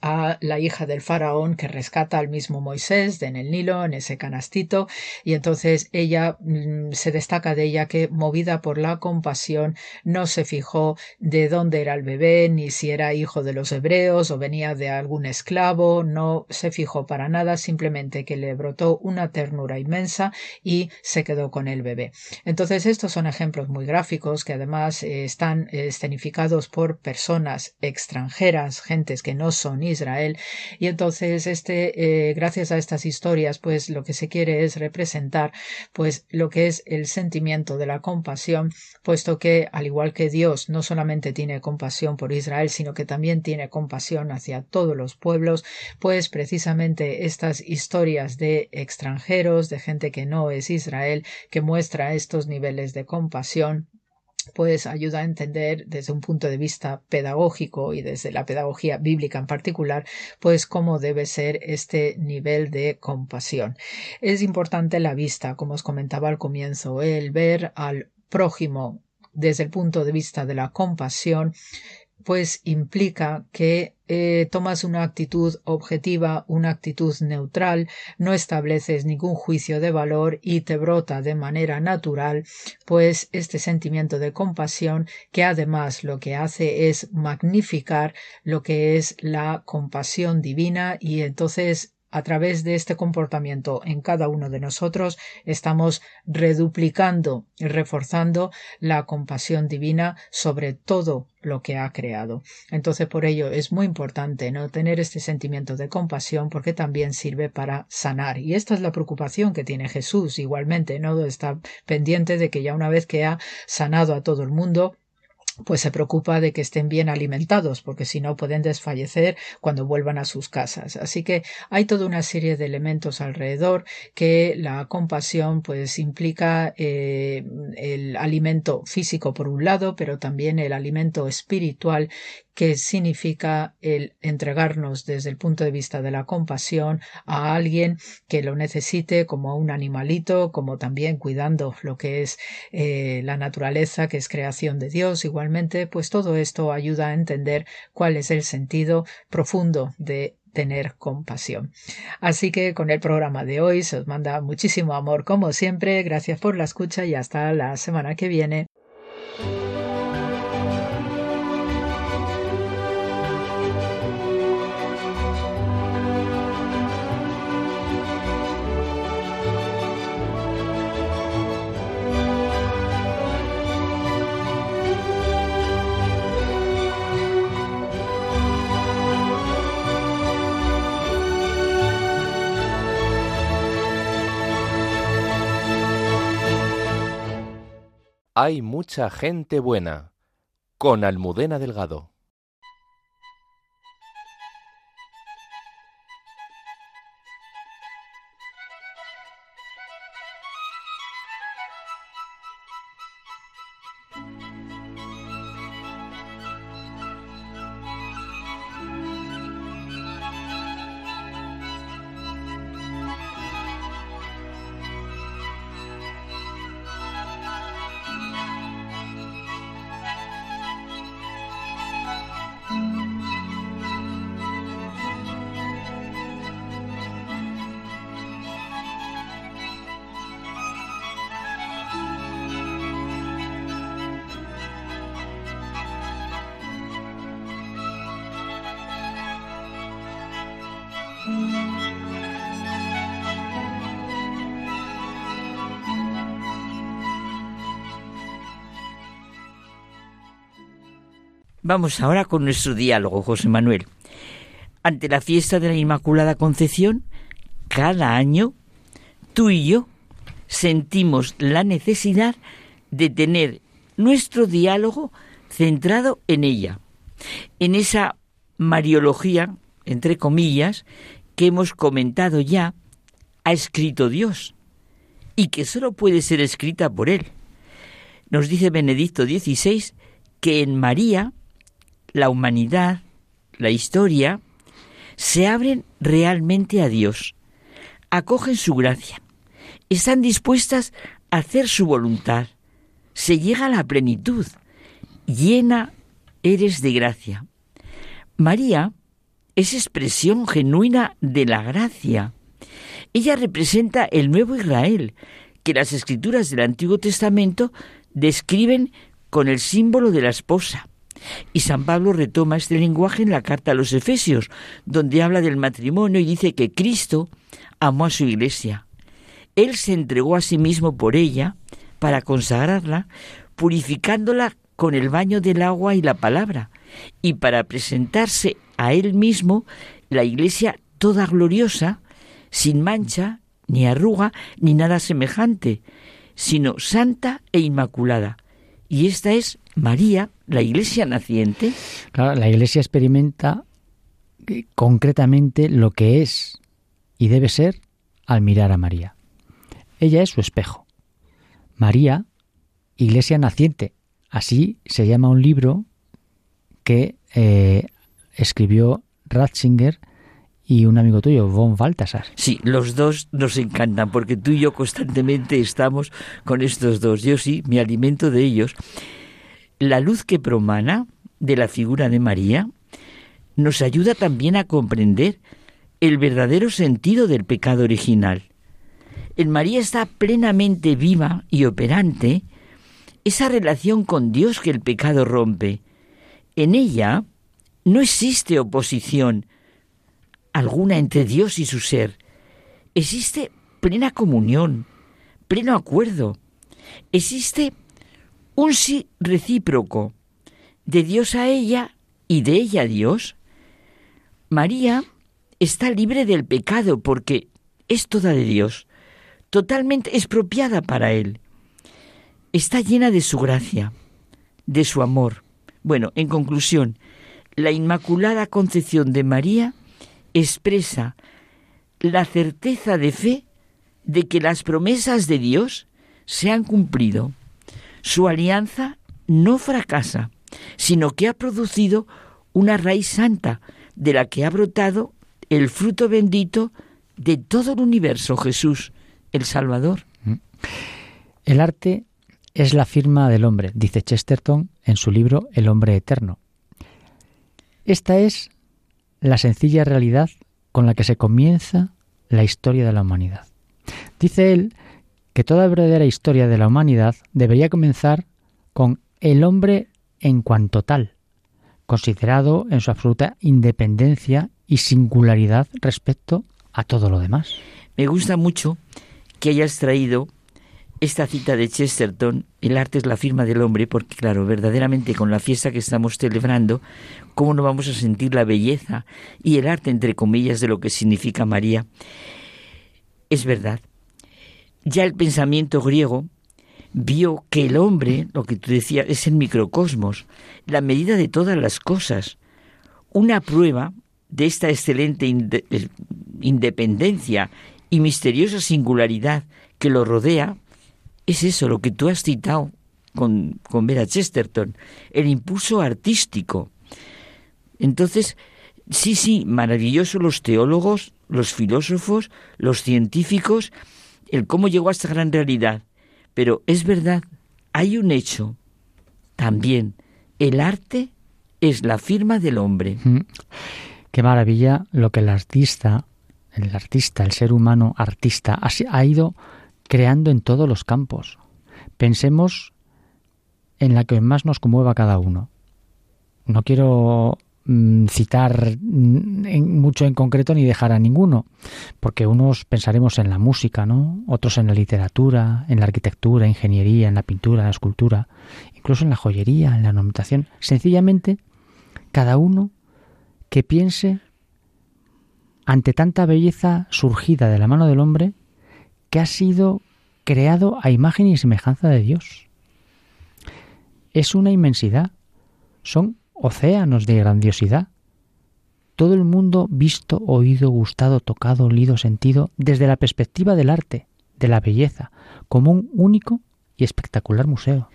a la hija del faraón que rescata al mismo Moisés en el Nilo, en ese canastito, y entonces ella mm, se destaca de ella que, movida por la compasión, no se fijó de dónde era el bebé, ni si era hijo de los hebreos o venía de algún esclavo, no se fijó para nada, simplemente que le brotó una ternura inmensa y se quedó con el bebé. Entonces, estos son ejemplos muy gráficos que además eh, están escenificados por personas extranjeras, gentes que no son Israel. Y entonces, este, eh, gracias a estas historias, pues lo que se quiere es representar, pues lo que es el sentimiento de la compasión, puesto que, al igual que Dios no solamente tiene compasión por Israel, sino que también tiene compasión hacia todos los pueblos, pues precisamente estas historias de extranjeros, de gente que no es Israel, que muestra estos niveles de compasión, pues ayuda a entender desde un punto de vista pedagógico y desde la pedagogía bíblica en particular, pues cómo debe ser este nivel de compasión. Es importante la vista, como os comentaba al comienzo, el ver al prójimo desde el punto de vista de la compasión pues implica que eh, tomas una actitud objetiva, una actitud neutral, no estableces ningún juicio de valor y te brota de manera natural, pues este sentimiento de compasión que además lo que hace es magnificar lo que es la compasión divina y entonces a través de este comportamiento en cada uno de nosotros estamos reduplicando y reforzando la compasión divina sobre todo lo que ha creado. Entonces, por ello es muy importante no tener este sentimiento de compasión porque también sirve para sanar. Y esta es la preocupación que tiene Jesús igualmente, no está pendiente de que ya una vez que ha sanado a todo el mundo, pues se preocupa de que estén bien alimentados, porque si no pueden desfallecer cuando vuelvan a sus casas. Así que hay toda una serie de elementos alrededor que la compasión pues implica eh, el alimento físico por un lado, pero también el alimento espiritual que significa el entregarnos desde el punto de vista de la compasión a alguien que lo necesite como un animalito, como también cuidando lo que es eh, la naturaleza, que es creación de Dios. Igualmente, pues todo esto ayuda a entender cuál es el sentido profundo de tener compasión. Así que con el programa de hoy se os manda muchísimo amor como siempre. Gracias por la escucha y hasta la semana que viene. Hay mucha gente buena con Almudena Delgado. Vamos ahora con nuestro diálogo, José Manuel. Ante la fiesta de la Inmaculada Concepción, cada año, tú y yo sentimos la necesidad de tener nuestro diálogo centrado en ella, en esa mariología, entre comillas, que hemos comentado ya, ha escrito Dios y que solo puede ser escrita por Él. Nos dice Benedicto XVI que en María la humanidad, la historia, se abren realmente a Dios, acogen su gracia, están dispuestas a hacer su voluntad, se llega a la plenitud, llena eres de gracia. María es expresión genuina de la gracia. Ella representa el nuevo Israel, que las escrituras del Antiguo Testamento describen con el símbolo de la esposa. Y San Pablo retoma este lenguaje en la carta a los Efesios, donde habla del matrimonio y dice que Cristo amó a su iglesia. Él se entregó a sí mismo por ella para consagrarla, purificándola con el baño del agua y la palabra, y para presentarse a él mismo la iglesia toda gloriosa, sin mancha, ni arruga, ni nada semejante, sino santa e inmaculada. Y esta es María, la iglesia naciente. Claro, la iglesia experimenta eh, concretamente lo que es y debe ser al mirar a María. Ella es su espejo. María, iglesia naciente. Así se llama un libro que eh, escribió Ratzinger y un amigo tuyo, von Baltasar. Sí, los dos nos encantan porque tú y yo constantemente estamos con estos dos. Yo sí, me alimento de ellos la luz que promana de la figura de María nos ayuda también a comprender el verdadero sentido del pecado original. En María está plenamente viva y operante esa relación con Dios que el pecado rompe. En ella no existe oposición alguna entre Dios y su ser. Existe plena comunión, pleno acuerdo. Existe un sí recíproco de Dios a ella y de ella a Dios. María está libre del pecado porque es toda de Dios, totalmente expropiada para Él. Está llena de su gracia, de su amor. Bueno, en conclusión, la Inmaculada Concepción de María expresa la certeza de fe de que las promesas de Dios se han cumplido. Su alianza no fracasa, sino que ha producido una raíz santa de la que ha brotado el fruto bendito de todo el universo, Jesús, el Salvador. Mm. El arte es la firma del hombre, dice Chesterton en su libro El hombre eterno. Esta es la sencilla realidad con la que se comienza la historia de la humanidad. Dice él que toda verdadera historia de la humanidad debería comenzar con el hombre en cuanto tal, considerado en su absoluta independencia y singularidad respecto a todo lo demás. Me gusta mucho que hayas traído esta cita de Chesterton, el arte es la firma del hombre, porque claro, verdaderamente con la fiesta que estamos celebrando, ¿cómo no vamos a sentir la belleza y el arte, entre comillas, de lo que significa María? Es verdad, ya el pensamiento griego vio que el hombre, lo que tú decías, es el microcosmos, la medida de todas las cosas. Una prueba de esta excelente eh, independencia y misteriosa singularidad que lo rodea es eso, lo que tú has citado con, con Vera Chesterton, el impulso artístico. Entonces, sí, sí, maravilloso los teólogos, los filósofos, los científicos, el cómo llegó a esta gran realidad. Pero es verdad, hay un hecho también, el arte es la firma del hombre. Qué maravilla lo que el artista, el artista, el ser humano artista, ha ido creando en todos los campos. Pensemos en la que más nos conmueva cada uno. No quiero mm, citar mucho en concreto ni dejar a ninguno, porque unos pensaremos en la música, ¿no? Otros en la literatura, en la arquitectura, ingeniería, en la pintura, en la escultura, incluso en la joyería, en la ornamentación. Sencillamente, cada uno que piense ante tanta belleza surgida de la mano del hombre que ha sido creado a imagen y semejanza de Dios. Es una inmensidad, son océanos de grandiosidad. Todo el mundo visto, oído, gustado, tocado, olido, sentido, desde la perspectiva del arte, de la belleza, como un único y espectacular museo.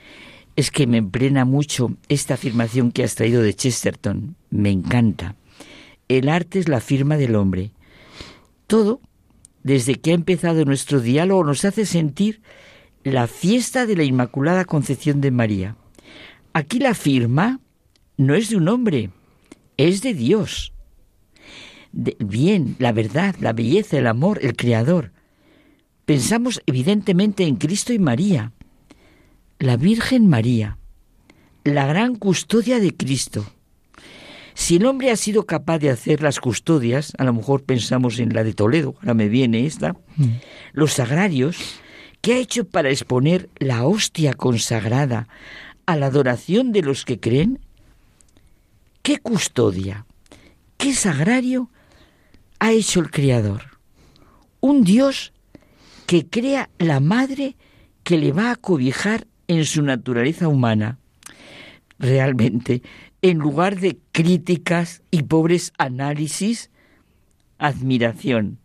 Es que me emplena mucho esta afirmación que has traído de Chesterton. Me encanta. El arte es la firma del hombre. Todo desde que ha empezado nuestro diálogo, nos hace sentir la fiesta de la Inmaculada Concepción de María. Aquí la firma no es de un hombre, es de Dios. bien, la verdad, la belleza, el amor, el Creador. Pensamos evidentemente en Cristo y María, la Virgen María, la gran custodia de Cristo si el hombre ha sido capaz de hacer las custodias, a lo mejor pensamos en la de Toledo, ahora me viene esta, mm. los sagrarios, ¿qué ha hecho para exponer la hostia consagrada a la adoración de los que creen? ¿Qué custodia, qué sagrario ha hecho el Creador? Un Dios que crea la madre que le va a cobijar en su naturaleza humana. Realmente en lugar de críticas y pobres análisis, admiración,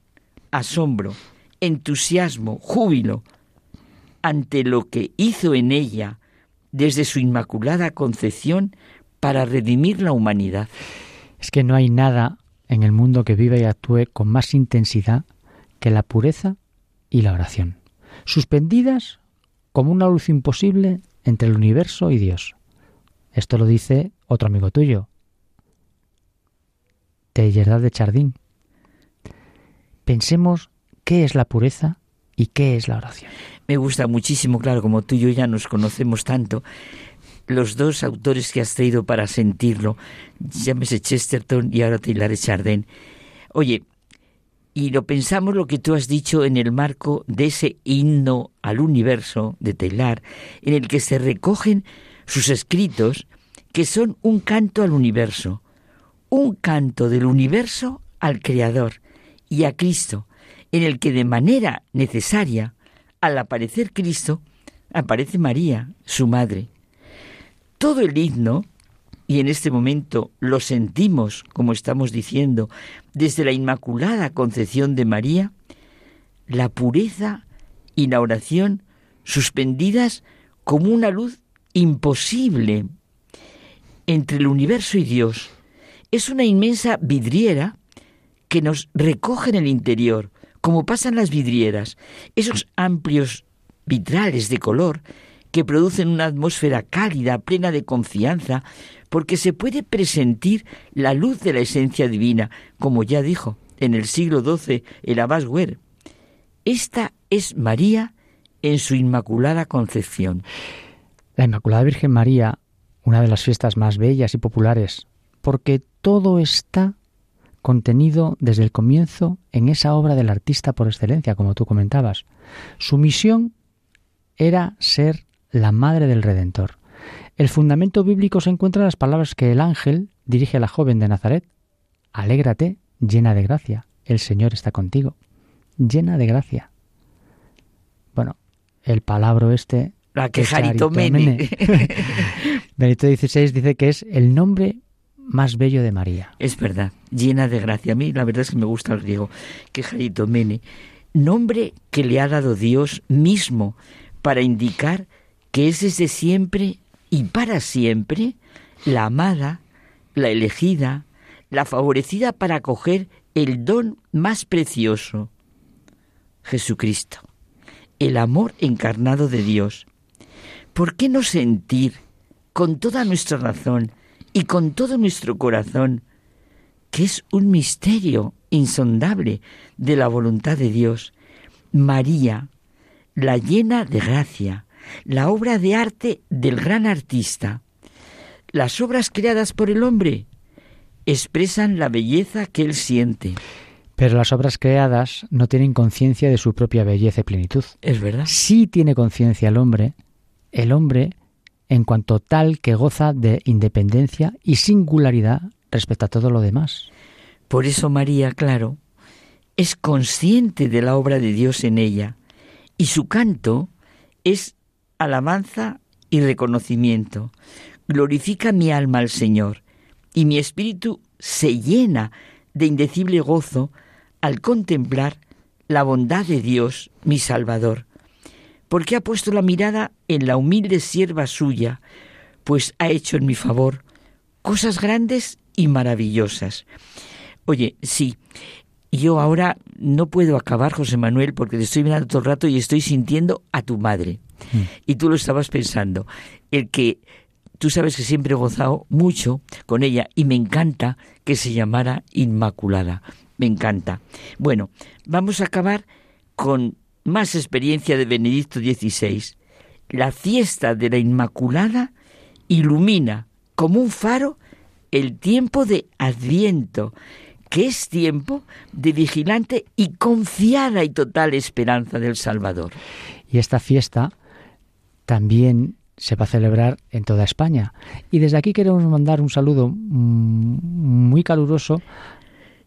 asombro, entusiasmo, júbilo ante lo que hizo en ella desde su inmaculada concepción para redimir la humanidad. Es que no hay nada en el mundo que viva y actúe con más intensidad que la pureza y la oración, suspendidas como una luz imposible entre el universo y Dios. Esto lo dice otro amigo tuyo, Telledad de Chardín. Pensemos qué es la pureza y qué es la oración. Me gusta muchísimo, claro, como tú y yo ya nos conocemos tanto, los dos autores que has traído para sentirlo, llámese Chesterton y ahora Taylor Chardin. Oye, y lo pensamos lo que tú has dicho en el marco de ese himno al universo de Taylor, en el que se recogen sus escritos que son un canto al universo, un canto del universo al Creador y a Cristo, en el que de manera necesaria, al aparecer Cristo, aparece María, su madre. Todo el himno, y en este momento lo sentimos, como estamos diciendo, desde la Inmaculada Concepción de María, la pureza y la oración suspendidas como una luz imposible entre el universo y Dios. Es una inmensa vidriera que nos recoge en el interior, como pasan las vidrieras, esos amplios vitrales de color que producen una atmósfera cálida, plena de confianza, porque se puede presentir la luz de la esencia divina, como ya dijo en el siglo XII el Abbas Esta es María en su Inmaculada Concepción. La Inmaculada Virgen María una de las fiestas más bellas y populares, porque todo está contenido desde el comienzo en esa obra del artista por excelencia, como tú comentabas. Su misión era ser la madre del Redentor. El fundamento bíblico se encuentra en las palabras que el ángel dirige a la joven de Nazaret. Alégrate, llena de gracia, el Señor está contigo. Llena de gracia. Bueno, el palabra este La que Jaritomene. Benito XVI dice que es el nombre más bello de María. Es verdad, llena de gracia. A mí la verdad es que me gusta el griego, que Jaritomene, nombre que le ha dado Dios mismo para indicar que es desde siempre y para siempre la amada, la elegida, la favorecida para acoger el don más precioso, Jesucristo, el amor encarnado de Dios. ¿Por qué no sentir con toda nuestra razón y con todo nuestro corazón que es un misterio insondable de la voluntad de Dios? María, la llena de gracia, la obra de arte del gran artista. Las obras creadas por el hombre expresan la belleza que él siente. Pero las obras creadas no tienen conciencia de su propia belleza y plenitud. Es verdad. Sí tiene conciencia el hombre, el hombre en cuanto tal que goza de independencia y singularidad respecto a todo lo demás. Por eso María, claro, es consciente de la obra de Dios en ella, y su canto es alabanza y reconocimiento. Glorifica mi alma al Señor, y mi espíritu se llena de indecible gozo al contemplar la bondad de Dios, mi Salvador, porque ha puesto la mirada en la humilde sierva suya, pues ha hecho en mi favor cosas grandes y maravillosas. Oye, sí, yo ahora no puedo acabar, José Manuel, porque te estoy mirando todo el rato y estoy sintiendo a tu madre. Y tú lo estabas pensando. El que tú sabes que siempre he gozado mucho con ella y me encanta que se llamara Inmaculada. Me encanta. Bueno, vamos a acabar con más experiencia de Benedicto XVI. La fiesta de la Inmaculada ilumina como un faro el tiempo de Adviento, que es tiempo de vigilante y confiada y total esperanza del Salvador. Y esta fiesta también se va a celebrar en toda España. Y desde aquí queremos mandar un saludo mm, muy caluroso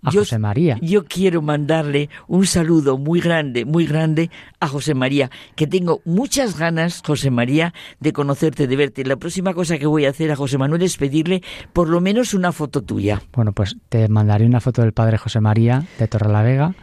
a José María. Yo quiero mandarle un saludo muy grande, muy grande a José María, que tengo muchas ganas, José María, de conocerte, de verte. La próxima cosa que voy a hacer a José Manuel es pedirle por lo menos una foto tuya. Bueno, pues te mandaré una foto del padre José María de Torrelavega.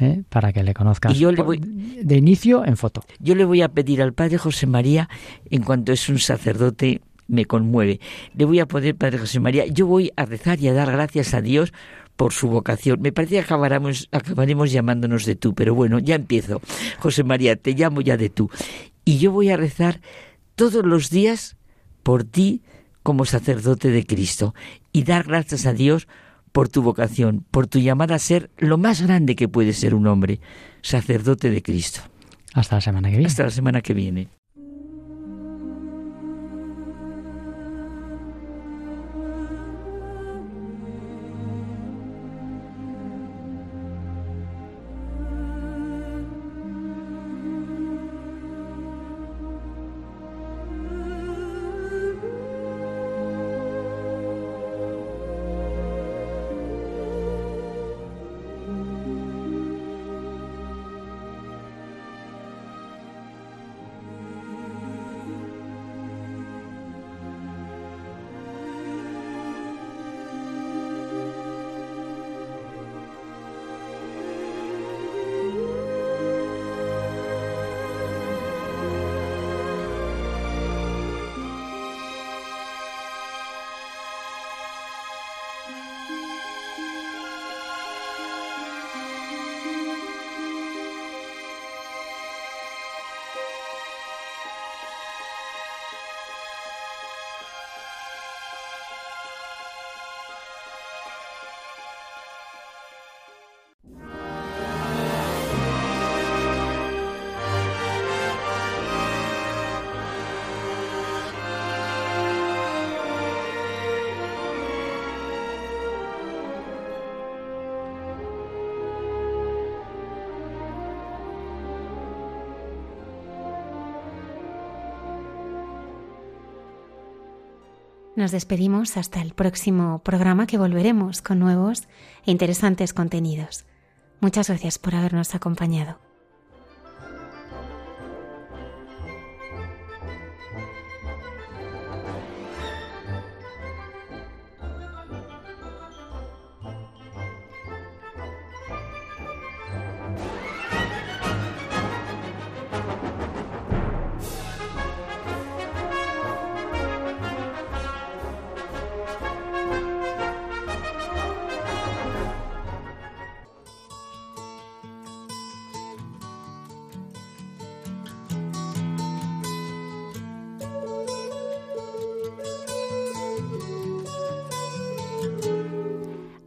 ¿Eh? para que le conozcas yo le voy, de inicio en foto. Yo le voy a pedir al padre José María, en cuanto es un sacerdote, me conmueve. Le voy a poder, padre José María, yo voy a rezar y a dar gracias a Dios por su vocación. Me parece que acabaremos, acabaremos llamándonos de tú, pero bueno, ya empiezo. José María, te llamo ya de tú. Y yo voy a rezar todos los días por ti como sacerdote de Cristo y dar gracias a Dios por tu vocación, por tu llamada a ser lo más grande que puede ser un hombre, sacerdote de Cristo. Hasta la semana que viene. Hasta la semana que viene. Nos despedimos hasta el próximo programa que volveremos con nuevos e interesantes contenidos. Muchas gracias por habernos acompañado.